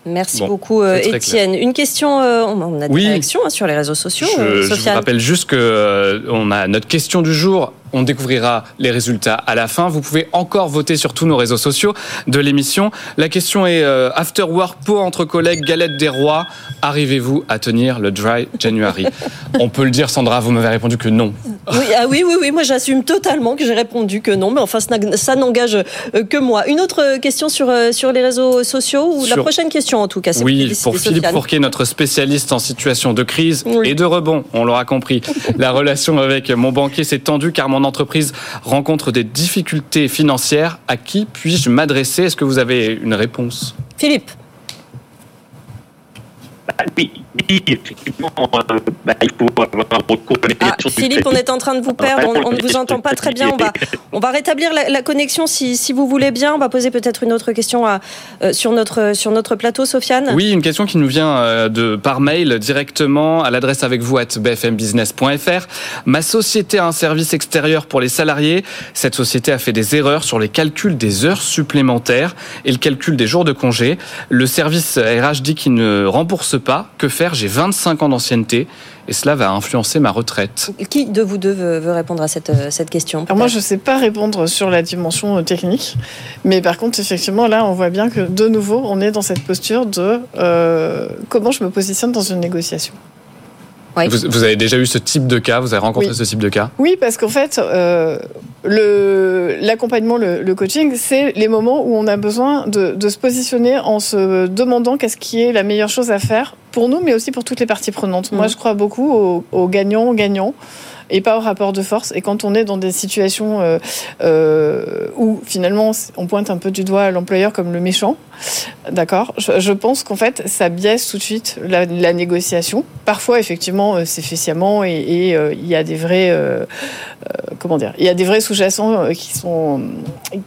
Merci Bon, beaucoup, euh, Étienne. Une question, euh, on a des Oui. réactions hein, sur les réseaux sociaux, Je, euh, je vous rappelle juste que euh, on a notre question du jour. On découvrira les résultats à la fin. Vous pouvez encore voter sur tous nos réseaux sociaux de l'émission. La question est euh, After Work, pot entre collègues, galette des rois. Arrivez-vous à tenir le Dry January? On peut le dire, Sandra, vous m'avez répondu que non. Oui, ah oui, oui, oui, moi j'assume totalement que j'ai répondu que non, mais enfin ça n'engage euh, que moi. Une autre question sur, euh, sur les réseaux sociaux, ou la prochaine question en tout cas, c'est Oui, pour Philippe. Fourquet, notre spécialiste en situation de crise Oui. et de rebond, on l'aura compris. La relation avec mon banquier s'est tendue car mon entreprise rencontre des difficultés financières. À qui puis-je m'adresser? Est-ce que vous avez une réponse? Philippe, oui, oui, effectivement, euh, bah, il faut avoir un recours à la Ah, Philippe, on est en train de vous perdre, on, on ne vous entend pas très bien. On va, on va rétablir la, la connexion si, si vous voulez bien. On va poser peut-être une autre question à, euh, sur, notre, sur notre plateau, Sofiane. Oui, une question qui nous vient euh, de par mail directement à l'adresse avec vous at bfmbusiness.fr. Ma société a un service extérieur pour les salariés. Cette société a fait des erreurs sur les calculs des heures supplémentaires et le calcul des jours de congé. Le service RH dit qu'il ne rembourse pas. Que faire J'ai 25 ans d'ancienneté et cela va influencer ma retraite. Qui de vous deux veut, répondre à cette, euh, cette question Alors moi, je ne sais pas répondre sur la dimension euh, technique, mais par contre, effectivement, là, on voit bien que de nouveau, on est dans cette posture de euh, comment je me positionne dans une négociation. Vous, vous avez déjà eu ce type de cas Vous avez rencontré Oui. ce type de cas? Oui, parce qu'en fait, euh, l'accompagnement, le, le coaching, c'est les moments où on a besoin de, de se positionner en se demandant qu'est-ce qui est la meilleure chose à faire pour nous, mais aussi pour toutes les parties prenantes. Moi, Mhm. je crois beaucoup aux, aux gagnants-gagnants et pas au rapport de force. Et quand on est dans des situations euh, euh, où finalement on pointe un peu du doigt l'employeur comme le méchant, d'accord, je, pense qu'en fait ça biaise tout de suite la, négociation. Parfois effectivement euh, c'est fait et euh, il y a des vrais euh, comment dire, il y a des vrais sous-jacents qui sont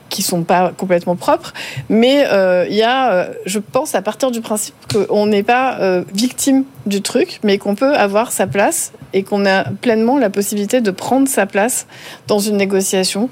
qui sont pas complètement propres, mais il y a, je pense, à partir du principe qu'on n'est pas victime du truc, mais qu'on peut avoir sa place et qu'on a pleinement la possibilité de prendre sa place dans une négociation,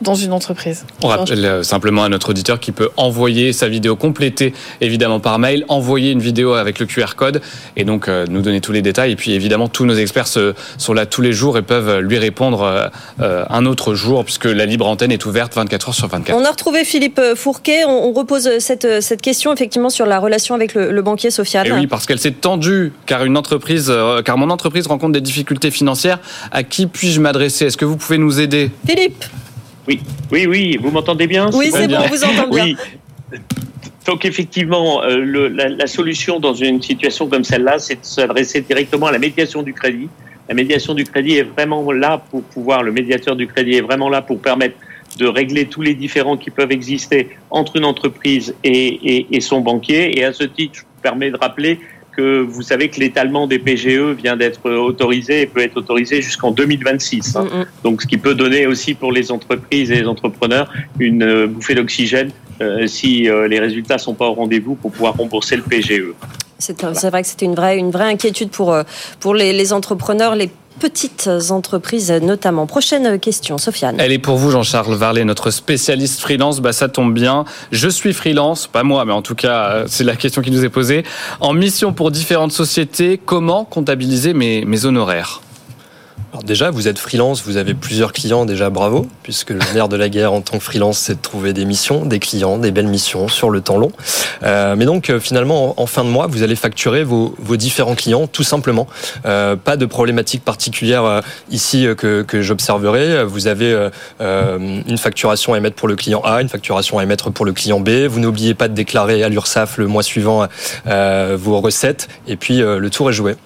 dans une entreprise. On rappelle euh, simplement à notre auditeur qui peut envoyer sa vidéo complétée, évidemment par mail, envoyer une vidéo avec le QR code et donc euh, nous donner tous les détails. Et puis évidemment, tous nos experts se- sont là tous les jours et peuvent lui répondre euh, euh, un autre jour puisque la libre antenne est ouverte 24 heures sur 24. On a retrouvé Philippe Fourquet. On, on repose cette, cette question effectivement sur la relation avec le, le banquier Sofiane. Et oui, parce qu'elle s'est tendue, car une entreprise, euh, car mon entreprise rencontre des difficultés financières. À qui puis-je m'adresser? Est-ce que vous pouvez nous aider? Philippe Oui, oui, oui, vous m'entendez bien? Oui, c'est bon, on vous entend bien. Oui. Donc effectivement, euh, le- la, la solution dans une situation comme celle-là, c'est de s'adresser directement à la médiation du crédit. La médiation du crédit est vraiment là pour pouvoir, le médiateur du crédit est vraiment là pour permettre de régler tous les différends qui peuvent exister entre une entreprise et, et- et son banquier. Et à ce titre, je vous permets de rappeler que vous savez que l'étalement des PGE vient d'être autorisé et peut être autorisé jusqu'en 2026. hein. Mm, Donc, ce qui peut donner aussi pour les entreprises et les entrepreneurs une euh, bouffée d'oxygène euh, si euh, les résultats sont pas au rendez-vous pour pouvoir rembourser le. PGE. C'est vrai que c'était une vraie, une vraie inquiétude pour, euh, pour les, les entrepreneurs, les petites entreprises notamment. Prochaine question, Sofiane. Elle est pour vous, Jean-Charles Varlet, notre spécialiste freelance. Bah, ça tombe bien. Je suis freelance, pas moi, mais en tout cas, euh, c'est la question qui nous est posée. En mission pour différentes sociétés, comment comptabiliser mes, mes honoraires? Déjà, vous êtes freelance, vous avez plusieurs clients, déjà bravo, puisque le nerf de la guerre en tant que freelance, c'est de trouver des missions, des clients, des belles missions sur le temps long. Euh, mais donc, euh, finalement, en, fin de mois, vous allez facturer vos, différents clients, tout simplement. Euh, pas de problématique particulière ici que, que j'observerai. Vous avez une facturation à émettre pour le client A, une facturation à émettre pour le client B. Vous n'oubliez pas de déclarer à l'URSSAF le mois suivant vos recettes, et puis le tour est joué.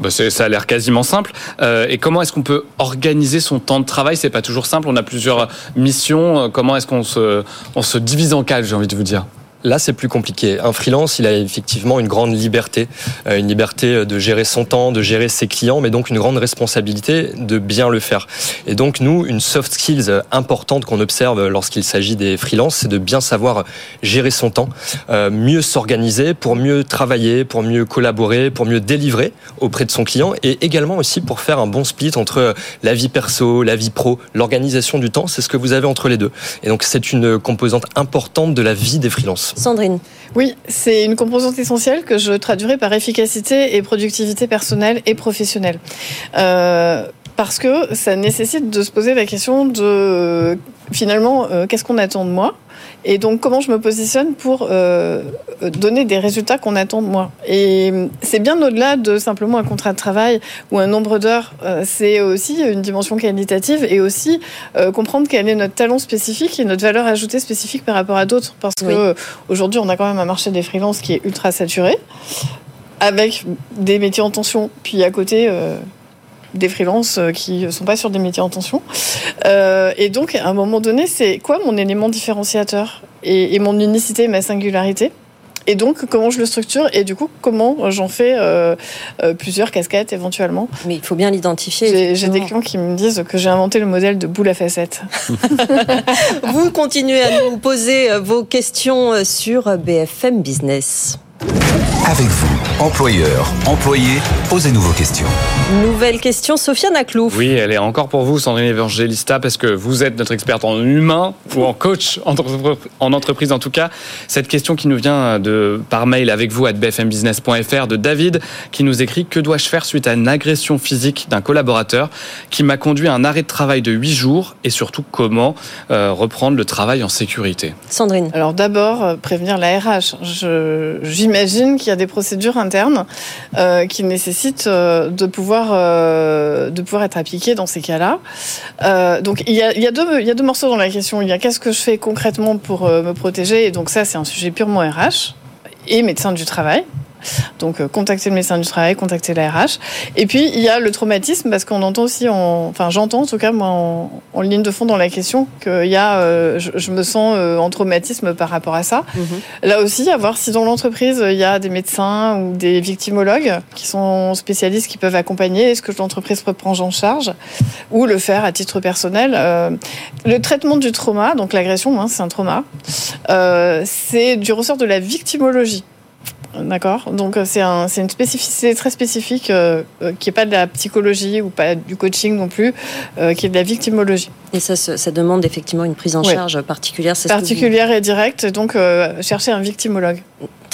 Bah, ça a l'air quasiment simple. Euh, et comment est-ce qu'on peut organiser son temps de travail? C'est pas toujours simple. On a plusieurs missions. Comment est-ce qu'on se, se divise en quatre J'ai envie de vous dire? Là, c'est plus compliqué. Un freelance, il a effectivement une grande liberté, euh, une liberté de gérer son temps, de gérer ses clients, mais donc une grande responsabilité de bien le faire. Et donc, nous, une soft skills importante qu'on observe lorsqu'il s'agit des freelances, c'est de bien savoir gérer son temps, euh, mieux s'organiser pour mieux travailler, pour mieux collaborer, pour mieux délivrer auprès de son client et également aussi pour faire un bon split entre la vie perso, la vie pro, l'organisation du temps, c'est ce que vous avez entre les deux. Et donc, c'est une composante importante de la vie des freelances. Sandrine. Oui, c'est une composante essentielle que je traduirais par efficacité et productivité personnelle et professionnelle. Euh, parce que ça nécessite de se poser la question de finalement euh, qu'est-ce qu'on attend de moi? Et donc, comment je me positionne pour euh, donner des résultats qu'on attend de moi? Et c'est bien au-delà de simplement un contrat de travail ou un nombre d'heures. Euh, c'est aussi une dimension qualitative et aussi euh, comprendre quel est notre talent spécifique et notre valeur ajoutée spécifique par rapport à d'autres. Parce que aujourd'hui, on a quand même un marché des freelances qui est ultra saturé, avec des métiers en tension, puis à côté des freelances euh, qui sont pas sur des métiers en tension. Euh, et donc, à un moment donné, c'est quoi mon élément différenciateur et, mon unicité, ma singularité? Et donc, comment je le structure? Et du coup, comment j'en fais euh, plusieurs casquettes éventuellement? Mais il faut bien l'identifier. J'ai des clients qui me disent que j'ai inventé le modèle de boule à facettes. (laughs) (laughs) Vous continuez à nous poser vos questions sur BFM Business. Avec vous, employeur, employé, posez-nous vos questions. Nouvelle question, Sofiane Aklouf. Oui, elle est encore pour vous, Sandrine Evangelista, parce que vous êtes notre experte en humain ou en coach (laughs) en entreprise en tout cas. Cette question qui nous vient de par mail avec vous à bfmbusiness.fr de David qui nous écrit que dois-je faire suite à une agression physique d'un collaborateur qui m'a conduit à un arrêt de travail de 8 jours et surtout comment euh, reprendre le travail en sécurité? Sandrine. Alors d'abord euh, prévenir la RH. J'imagine qu'il y a des procédures internes euh, qui nécessitent euh, de pouvoir euh, de pouvoir être appliquées dans ces cas-là. donc il y, a, il y, a deux, il y a deux morceaux dans la question. Il y a qu'est-ce que je fais concrètement pour me protéger? Et donc ça c'est un sujet purement RH et médecin du travail. Donc, euh, contacter le médecin du travail, contacter la RH. Et puis, il y a le traumatisme, parce qu'on entend aussi, en, enfin, j'entends en tout cas, moi, en, ligne de fond dans la question, qu'il y a, euh, je, me sens euh, en traumatisme par rapport à ça. Mhm. Là aussi, à voir si dans l'entreprise, il y a des médecins ou des victimologues qui sont spécialistes, qui peuvent accompagner. Est-ce que l'entreprise peut prendre en charge ou le faire à titre personnel Le traitement du trauma, donc l'agression, hein, c'est un trauma, c'est du ressort de la victimologie. D'accord. Donc euh, c'est un, une spécificité très spécifique euh, euh, qui n'est pas de la psychologie ou pas du coaching non plus, qui est de la victimologie. Et ça, ça demande effectivement une prise en charge particulière. Particulière et directe. Donc chercher un victimologue.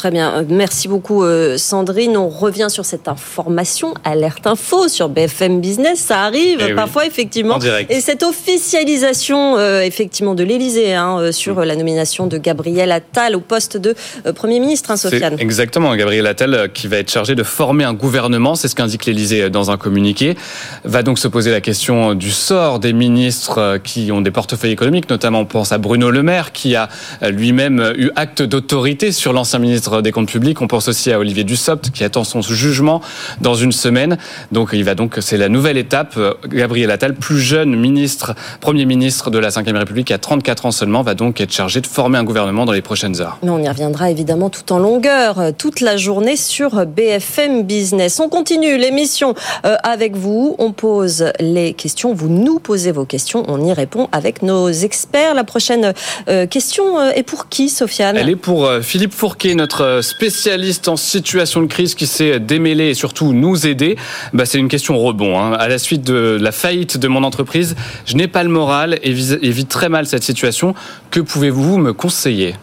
Très bien. Euh, merci beaucoup, euh, Sandrine. On revient sur cette information, alerte info sur BFM Business. Ça arrive eh parfois, effectivement. Et cette officialisation, euh, effectivement, de l'Élysée hein, sur mm. la nomination de Gabriel Attal au poste de Premier ministre, hein, Sofiane. Exactement. Gabriel Attal, qui va être chargé de former un gouvernement, c'est ce qu'indique l'Élysée dans un communiqué, va donc se poser la question du sort des ministres qui ont des portefeuilles économiques, notamment on pense à Bruno Le Maire, qui a lui-même eu acte d'autorité sur l'ancien ministre des Comptes Publics. On pense aussi à Olivier Dussopt qui attend son jugement dans une semaine. Donc il va donc, c'est la nouvelle étape. Gabriel Attal, plus jeune ministre, premier ministre de la Ve République à 34 ans seulement, va donc être chargé de former un gouvernement dans les prochaines heures. On y reviendra évidemment tout en longueur, euh, toute la journée sur BFM Business. On continue l'émission euh, avec vous. On pose les questions. Vous nous posez vos questions. On y répond avec nos experts. La prochaine euh, question est pour qui, Sofiane? Elle est pour Philippe Fourquet, notre notre spécialiste en situation de crise qui s'est démêlé et surtout nous aider, bah, c'est une question rebond. Hein. À la suite de la faillite de mon entreprise, je n'ai pas le moral et vis très mal cette situation. Que pouvez-vous me conseiller?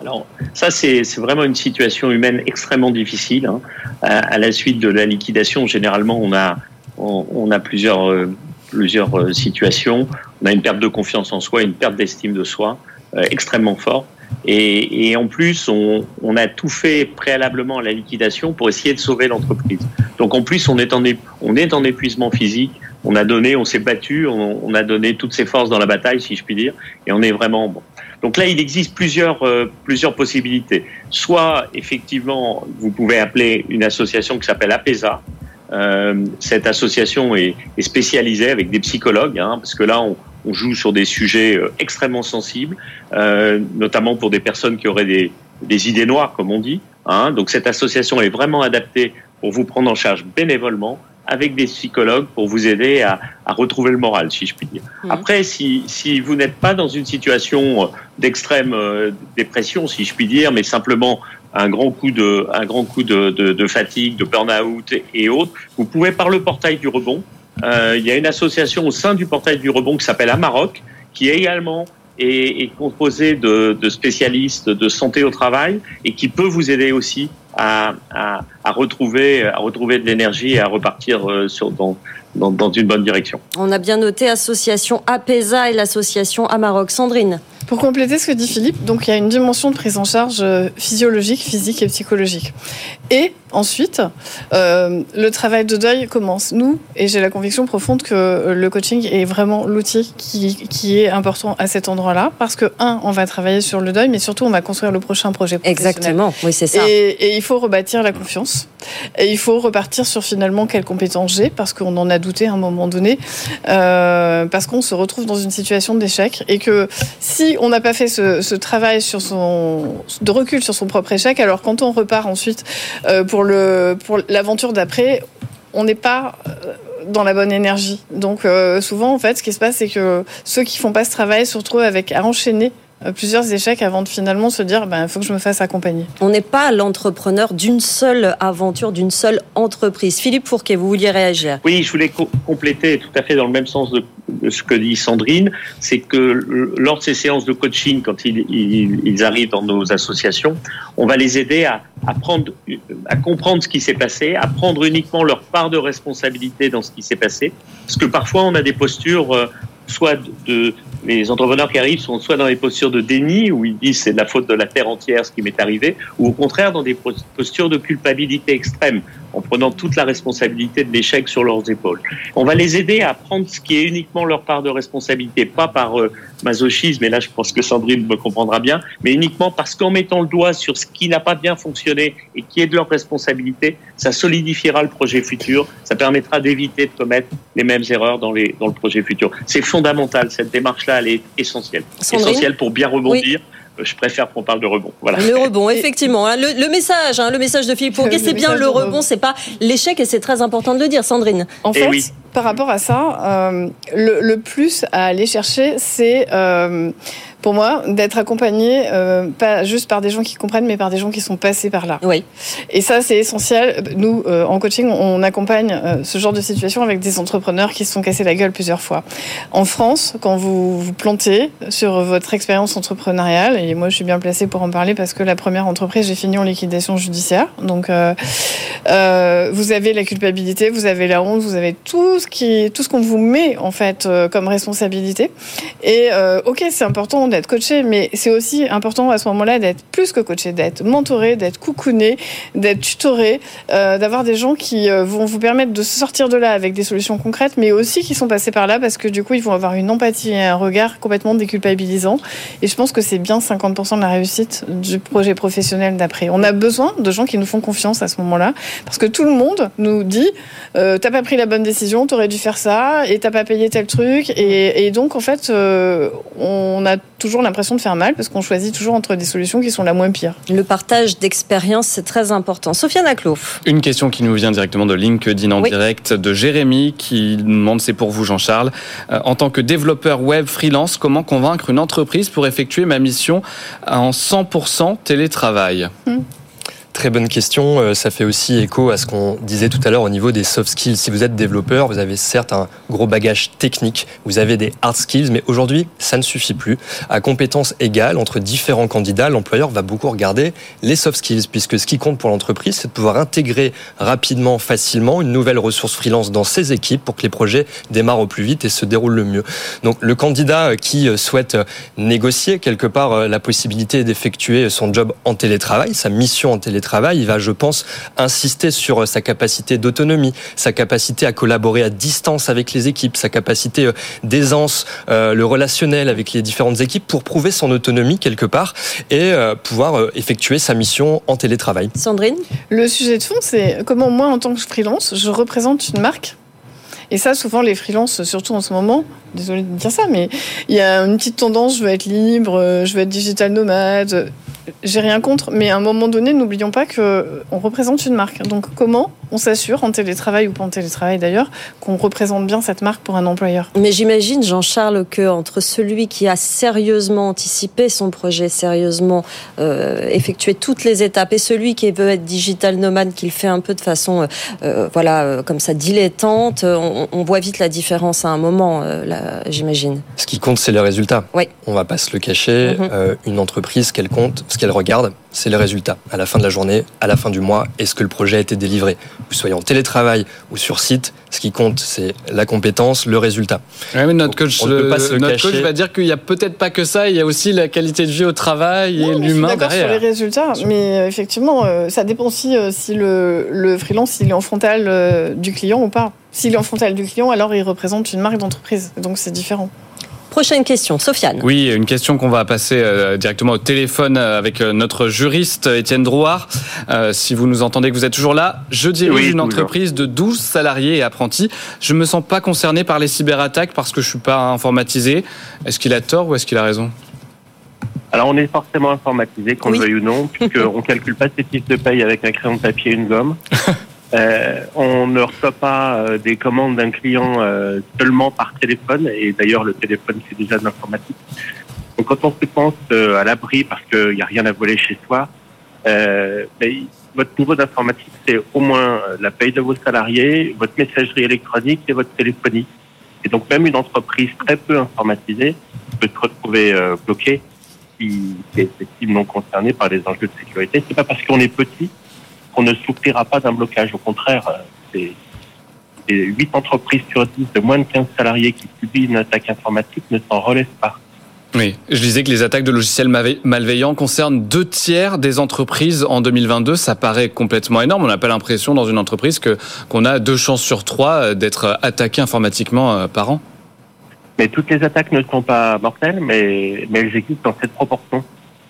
Alors, ça, c'est vraiment une situation humaine extrêmement difficile. Hein. À, la suite de la liquidation, généralement, on a, plusieurs, euh, euh, situations. On a une perte de confiance en soi, une perte d'estime de soi euh, extrêmement forte. Et, et, en plus, on, on, a tout fait préalablement à la liquidation pour essayer de sauver l'entreprise. Donc en plus, on est en, on est en épuisement physique, on a donné, on s'est battu, on, a donné toutes ses forces dans la bataille, si je puis dire, et on est vraiment bon. Donc là, il existe plusieurs euh, plusieurs possibilités. Soit effectivement, vous pouvez appeler une association qui s'appelle APESA. Euh, cette association est, est, spécialisée avec des psychologues, hein, parce que là, on, on, joue sur des sujets euh, extrêmement sensibles, euh, notamment pour des personnes qui auraient des, des idées noires, comme on dit. Hein. Donc cette association est vraiment adaptée pour vous prendre en charge bénévolement avec des psychologues pour vous aider à, à retrouver le moral, si je puis dire. Mmh. Après, si, si vous n'êtes pas dans une situation d'extrême euh, dépression, si je puis dire, mais simplement un grand coup de, un grand coup de, de, de fatigue, de burn-out et autres, vous pouvez par le portail du rebond. Euh, il y a une association au sein du portail du rebond qui s'appelle Amarok, qui est également est, est composée de, spécialistes de santé au travail et qui peut vous aider aussi à, retrouver, à retrouver de l'énergie et à repartir euh, dans, dans, une bonne direction. On a bien noté association APESA et l'association Amarok. Sandrine pour compléter ce que dit Philippe, donc il y a une dimension de prise en charge euh, physiologique, physique et psychologique. Et ensuite, euh, le travail de deuil commence. Nous, et j'ai la conviction profonde que le coaching est vraiment l'outil qui, qui, est important à cet endroit-là, parce que, un, on va travailler sur le deuil, mais surtout, on va construire le prochain projet Exactement, oui, c'est ça. Et, et, il faut rebâtir la confiance. Et il faut repartir sur finalement quelles compétences j'ai, parce qu'on en a douté à un moment donné, euh, parce qu'on se retrouve dans une situation d'échec, et que si on n'a pas fait ce, travail de recul sur son propre échec, alors quand on repart ensuite euh, pour l'aventure d'après, on n'est pas euh, dans la bonne énergie. Donc euh, souvent, en fait, ce qui se passe, c'est que ceux qui font pas ce travail se retrouvent avec à enchaîner plusieurs échecs avant de finalement se dire il ben, faut que je me fasse accompagner. On n'est pas l'entrepreneur d'une seule aventure, d'une seule entreprise. Philippe Fourquet, vous vouliez réagir Oui, je voulais co compléter tout à fait dans le même sens de, de ce que dit Sandrine c'est que lors de ces séances de coaching, quand ils, ils, ils, arrivent dans nos associations, on va les aider à, à, prendre, à comprendre ce qui s'est passé, à prendre uniquement leur part de responsabilité dans ce qui s'est passé. Parce que parfois, on a des postures euh, soit de, les entrepreneurs qui arrivent sont soit dans des postures de déni où ils disent c'est la faute de la terre entière ce qui m'est arrivé, ou au contraire dans des postures de culpabilité extrême en prenant toute la responsabilité de l'échec sur leurs épaules. On va les aider à prendre ce qui est uniquement leur part de responsabilité, pas par euh, masochisme, et là je pense que Sandrine me comprendra bien, mais uniquement parce qu'en mettant le doigt sur ce qui n'a pas bien fonctionné et qui est de leur responsabilité, ça solidifiera le projet futur, ça permettra d'éviter de commettre les mêmes erreurs dans, les, dans le projet futur. C'est fondamental, cette démarche-là, elle est essentielle. Sandrine essentielle pour bien rebondir. Oui je préfère qu'on parle de rebond. Voilà. Le rebond, (laughs) effectivement. Hein. Le, le message, hein, le message de Philippe Fourquet, c'est bien le rebond, c'est pas l'échec, et c'est très important de le dire, Sandrine. En fait, oui. par rapport à ça, euh, le, le, plus à aller chercher, c'est euh, pour moi, d'être accompagné euh, pas juste par des gens qui comprennent, mais par des gens qui sont passés par là. Oui. Et ça, c'est essentiel. Nous, euh, en coaching, on accompagne euh, ce genre de situation avec des entrepreneurs qui se sont cassés la gueule plusieurs fois. En France, quand vous vous plantez sur votre expérience entrepreneuriale, et moi, je suis bien placée pour en parler parce que la première entreprise, j'ai fini en liquidation judiciaire. Donc, euh, euh, vous avez la culpabilité, vous avez la honte, vous avez tout ce qui, tout ce qu'on vous met en fait comme responsabilité. Et ok, c'est important d'être coaché, mais c'est aussi important à ce moment-là d'être plus que coaché, d'être mentoré, d'être coucouné, d'être tutoré, euh, d'avoir des gens qui euh, vont vous permettre de sortir de là avec des solutions concrètes, mais aussi qui sont passés par là parce que du coup, ils vont avoir une empathie et un regard complètement déculpabilisant. Et je pense que c'est bien 50% de la réussite du projet professionnel d'après. On a besoin de gens qui nous font confiance à ce moment-là, parce que tout le monde nous dit euh, t'as pas pris la bonne décision, t'aurais dû faire ça, et t'as pas payé tel truc, et, donc en fait, euh, on a toujours l'impression de faire mal parce qu'on choisit toujours entre des solutions qui sont la moins pire. Le partage d'expérience, c'est très important. Sofiane Aklouf. Une question qui nous vient directement de LinkedIn en direct de Jérémy qui demande, c'est pour vous Jean-Charles, euh, en tant que développeur web freelance, comment convaincre une entreprise pour effectuer ma mission en 100% télétravail? Hmm. Très bonne question. Euh, Ça fait aussi écho à ce qu'on disait tout à l'heure au niveau des soft skills. Si vous êtes développeur, vous avez certes un gros bagage technique, vous avez des hard skills, mais aujourd'hui, ça ne suffit plus. À compétences égales entre différents candidats, l'employeur va beaucoup regarder les soft skills, puisque ce qui compte pour l'entreprise, c'est de pouvoir intégrer rapidement, facilement une nouvelle ressource freelance dans ses équipes pour que les projets démarrent au plus vite et se déroulent le mieux. Donc le candidat qui souhaite négocier quelque part euh, la possibilité d'effectuer son job en télétravail, sa mission en télétravail, il va, je pense, insister sur sa capacité d'autonomie, sa capacité à collaborer à distance avec les équipes, sa capacité euh, d'aisance, euh, le relationnel avec les différentes équipes pour prouver son autonomie quelque part et euh, pouvoir euh, effectuer sa mission en télétravail. Sandrine? Le sujet de fond, c'est comment moi, en tant que freelance, je représente une marque. Et ça, souvent, les freelances, surtout en ce moment, désolé de dire ça, mais il y a une petite tendance, je veux être libre, euh, je veux être digital nomade. J'ai rien contre, mais à un moment donné, n'oublions pas que on représente une marque. Donc, comment on s'assure, en télétravail ou pas en télétravail d'ailleurs, qu'on représente bien cette marque pour un employeur? Mais j'imagine, Jean-Charles, que entre celui qui a sérieusement anticipé son projet, sérieusement euh, effectué toutes les étapes, et celui qui veut être digital nomade, qui le fait un peu de façon, euh, euh, voilà, euh, comme ça, dilettante, on, on voit vite la différence à un moment, euh, là, j'imagine. Ce qui compte, c'est les résultats. Oui. On va pas se le cacher. Mhm. Euh, une entreprise, qu'elle compte, ce qu'elle regarde, c'est les résultats. À la fin de la journée, à la fin du mois, est-ce que le projet a été délivré? Vous soyez en télétravail ou sur site, ce qui compte, c'est la compétence, le résultat. Mais notre coach, euh, notre coach va dire qu'il n'y a peut-être pas que ça, il y a aussi la qualité de vie au travail et l'humain d'accord sur les derrière. résultats, mais euh, effectivement, euh, ça dépend aussi euh, si le, le freelance il est en frontal euh, du client ou pas. S'il est en frontal du client, alors il représente une marque d'entreprise, donc c'est différent. Prochaine question, Sofiane. Oui, une question qu'on va passer euh, directement au téléphone euh, avec euh, notre juriste Étienne Drouard. Euh, si vous nous entendez que vous êtes toujours là, je dirige Oui, une toujours. entreprise de 12 salariés et apprentis. Je me sens pas concerné par les cyberattaques parce que je suis pas informatisé. Est-ce qu'il a tort ou est-ce qu'il a raison? Alors on est forcément informatisé, qu'on Oui. le veuille ou non, puisqu'on (laughs) ne calcule pas ses fiches de paye avec un crayon de papier et une gomme. (laughs) Euh, on ne reçoit pas euh, des commandes d'un client euh, seulement par téléphone, et d'ailleurs le téléphone c'est déjà de l'informatique. Donc quand on se pense euh, à l'abri parce qu'il n'y a rien à voler chez soi, euh, ben, votre niveau d'informatique c'est au moins euh, la paye de vos salariés, votre messagerie électronique et votre téléphonie. Et donc même une entreprise très peu informatisée peut se retrouver bloquée qui qui est effectivement concerné par les enjeux de sécurité. C'est pas parce qu'on est petit qu'on ne souffrira pas d'un blocage. Au contraire, euh, c'est c'est 8 entreprises sur 10 de moins de 15 salariés qui subissent une attaque informatique ne s'en relèvent pas. Oui, je disais que les attaques de logiciels malve- malveillants concernent deux tiers des entreprises en 2022. Ça paraît complètement énorme. On n'a pas l'impression dans une entreprise que qu'on a deux chances sur trois euh, d'être attaqué informatiquement euh, par an. Mais toutes les attaques ne sont pas mortelles, mais, mais elles existent dans cette proportion.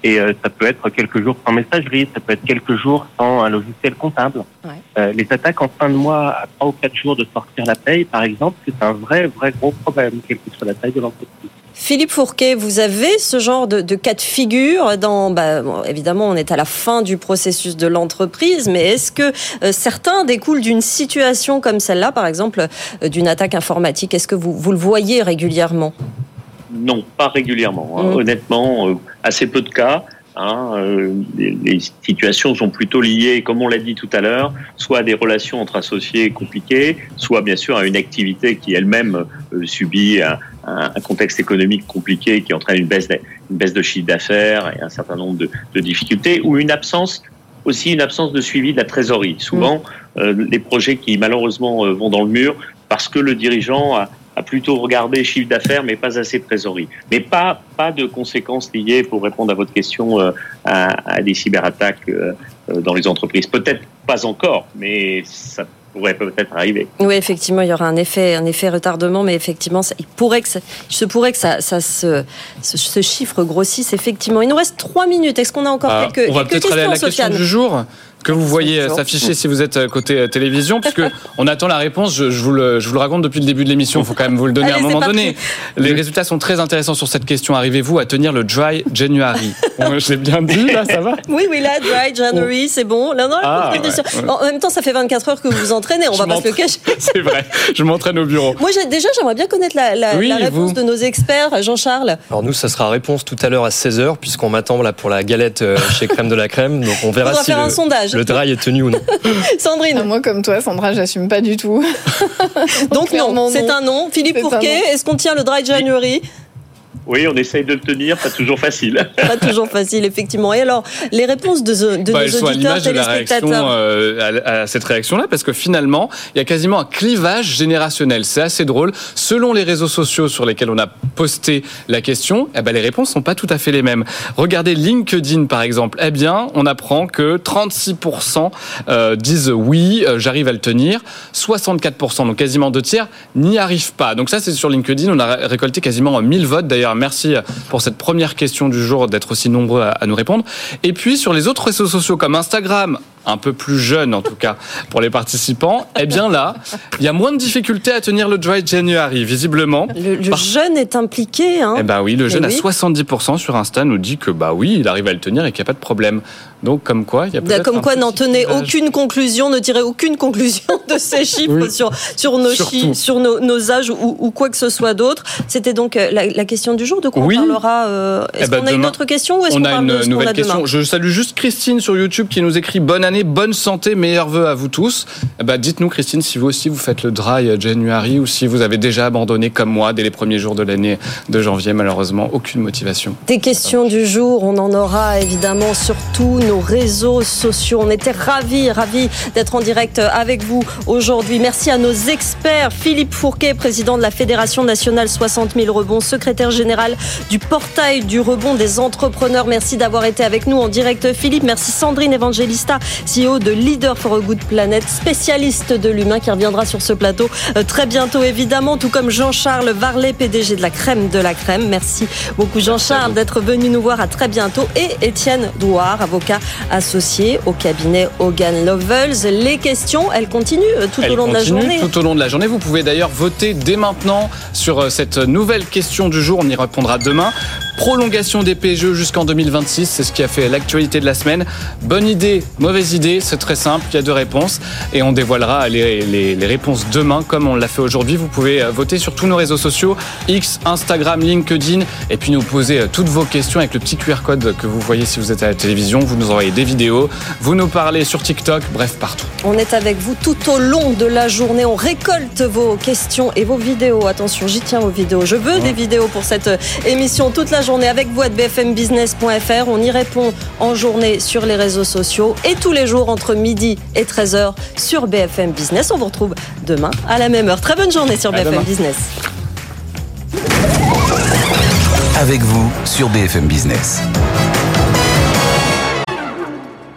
Et euh, ça peut être quelques jours sans messagerie, ça peut être quelques jours sans un logiciel comptable. Ouais. Euh, les attaques en fin de mois, à trois ou quatre jours de sortir la paye, par exemple, c'est un vrai, vrai gros problème, quelle que soit la taille de l'entreprise. Philippe Fourquet, vous avez ce genre de, de cas de figure dans, bah, bon, évidemment, on est à la fin du processus de l'entreprise, mais est-ce que euh, certains découlent d'une situation comme celle-là, par exemple, d'une attaque informatique? Est-ce que vous, vous le voyez régulièrement? Non, pas régulièrement. hein. Mhm. Honnêtement, euh, assez peu de cas. hein. Euh, les, les situations sont plutôt liées, comme on l'a dit tout à l'heure, soit à des relations entre associés compliquées, soit bien sûr à une activité qui elle-même euh, subit un, contexte économique compliqué qui entraîne une baisse de, une baisse de chiffre d'affaires et un certain nombre de, de difficultés, ou une absence aussi une absence de suivi de la trésorerie. Souvent, euh, les projets qui malheureusement vont dans le mur parce que le dirigeant a, a plutôt regardé chiffre d'affaires mais pas assez de trésorerie. Mais pas pas de conséquences liées pour répondre à votre question euh, à, à des cyberattaques euh, euh, dans les entreprises. Peut-être pas encore, mais ça pourrait peut-être arriver. Oui, effectivement, il y aura un effet, un effet retardement, mais effectivement, ça- il pourrait que ça, il se pourrait que ça, ça se, ce, ce chiffre grossisse. Effectivement, il nous reste trois minutes. Est-ce qu'on a encore Ah, quelques, on va quelques peut-être aller à la questions, question Sofiane? du jour. Que vous voyez s'afficher si vous êtes euh, côté euh, télévision, puisque (laughs) on attend la réponse. Je, je vous le, je vous le raconte depuis le début de l'émission. Il faut quand même vous le donner Allez, à un moment donné. Les résultats sont très intéressants sur cette question. Arrivez-vous à tenir le dry January? Bon, Je l'ai bien dit, là, ça va (laughs) Oui, oui, là, dry January, c'est bon. Là, non, la Ah, condition. ouais, ouais. En même temps, ça fait 24 heures que vous vous entraînez, on va Je pas se le cacher. (laughs) C'est vrai. Je m'entraîne au bureau. Moi, déjà, j'aimerais bien connaître la, la- Oui, la et réponse vous de nos experts, Jean-Charles. Alors nous, ça sera réponse tout à l'heure à 16h, puisqu'on m'attend là pour la galette euh, chez Crème de la Crème. Donc on verra Faudra si faire le, un sondage. Le dry est tenu ou non. (laughs) Sandrine. Ah, moi, comme toi, Sandra, j'assume pas du tout. (laughs) Donc, non, c'est un non. Philippe non. est-ce qu'on tient le dry January? Oui, on essaye de le tenir, pas toujours facile. (laughs) Pas toujours facile, effectivement. Et alors, les réponses de, de Bah, nos elles sont à auditeurs, l'image de la réaction téléspectateurs. euh, à, à cette réaction-là, parce que finalement, il y a quasiment un clivage générationnel. C'est assez drôle. Selon les réseaux sociaux sur lesquels on a posté la question, eh ben, les réponses sont pas tout à fait les mêmes. Regardez LinkedIn, par exemple. Eh bien, on apprend que 36% euh, disent oui, euh, j'arrive à le tenir. 64%, donc quasiment deux tiers, n'y arrivent pas. Donc ça, c'est sur LinkedIn. On a ré- récolté quasiment 1000 votes. D'ailleurs, merci pour cette première question du jour d'être aussi nombreux à, à nous répondre. Et puis sur les autres réseaux sociaux comme Instagram, un peu plus jeune en tout cas pour les participants, eh bien là, il y a moins de difficultés à tenir le Dry January, visiblement. Le, le Par- jeune est impliqué. Hein. eh ben oui, le jeune Eh à oui. 70% sur Insta nous dit que bah oui, il arrive à le tenir et qu'il n'y a pas de problème. Donc comme quoi, il y a peut-être Comme quoi, n'en tenez aucune conclusion, ne tirez aucune conclusion de ces chiffres Oui. sur, sur, nos, chi- sur nos, nos âges ou, ou quoi que ce soit d'autre. C'était donc euh, la, la question du jour. De quoi Oui. on parlera euh, Est-ce Eh ben, qu'on a une demain, autre question ou est-ce On qu'on a de une qu'on nouvelle a demain question. Je salue juste Christine sur YouTube qui nous écrit bonne année, bonne santé, meilleurs vœux à vous tous. Eh ben, dites-nous Christine si vous aussi vous faites le dry January ou si vous avez déjà abandonné comme moi dès les premiers jours de l'année de janvier. Malheureusement, aucune motivation. Des questions du jour, on en aura évidemment sur tous nos réseaux sociaux. On était ravis, ravis d'être en direct avec vous aujourd'hui. Merci à nos experts. Philippe Fourquet, président de la Fédération nationale 60 000 rebonds, secrétaire général du portail du rebond des entrepreneurs. Merci d'avoir été avec nous en direct, Philippe. Merci Sandrine Evangelista, CEO de Leader for a Good Planet, spécialiste de l'humain qui reviendra sur ce plateau euh, très bientôt évidemment, tout comme Jean-Charles Varlet, PDG de la crème de la crème. Merci beaucoup Jean-Charles d'être venu nous voir à très bientôt et Étienne Douard, avocat associé au cabinet Hogan Lovells. Les questions, elles continuent euh, tout Elle au long de la journée. Tout au long de la journée. Vous pouvez d'ailleurs voter dès maintenant sur euh, cette nouvelle question du jour. On y répondra demain. Prolongation des PGE jusqu'en 2026, c'est ce qui a fait l'actualité de la semaine. Bonne idée, mauvaise idée, c'est très simple, il y a deux réponses et on dévoilera les, les- les réponses demain comme on l'a fait aujourd'hui. Vous pouvez euh, voter sur tous nos réseaux sociaux, X, Instagram, LinkedIn et puis nous poser euh, toutes vos questions avec le petit QR code que vous voyez si vous êtes à la télévision. Vous nous envoyez des vidéos, vous nous parlez sur TikTok, bref partout. On est avec vous tout au long de la journée. On récolte vos questions et vos vidéos. Attention, j'y tiens vos vidéos. Je veux des vidéos pour cette émission toute la journée avec vous à bfmbusiness.fr. On y répond en journée sur les réseaux sociaux et tous les jours entre midi et 13h sur BFM Business. On vous retrouve demain à la même heure. Très bonne journée sur À BFM demain. Business. Avec vous sur BFM Business.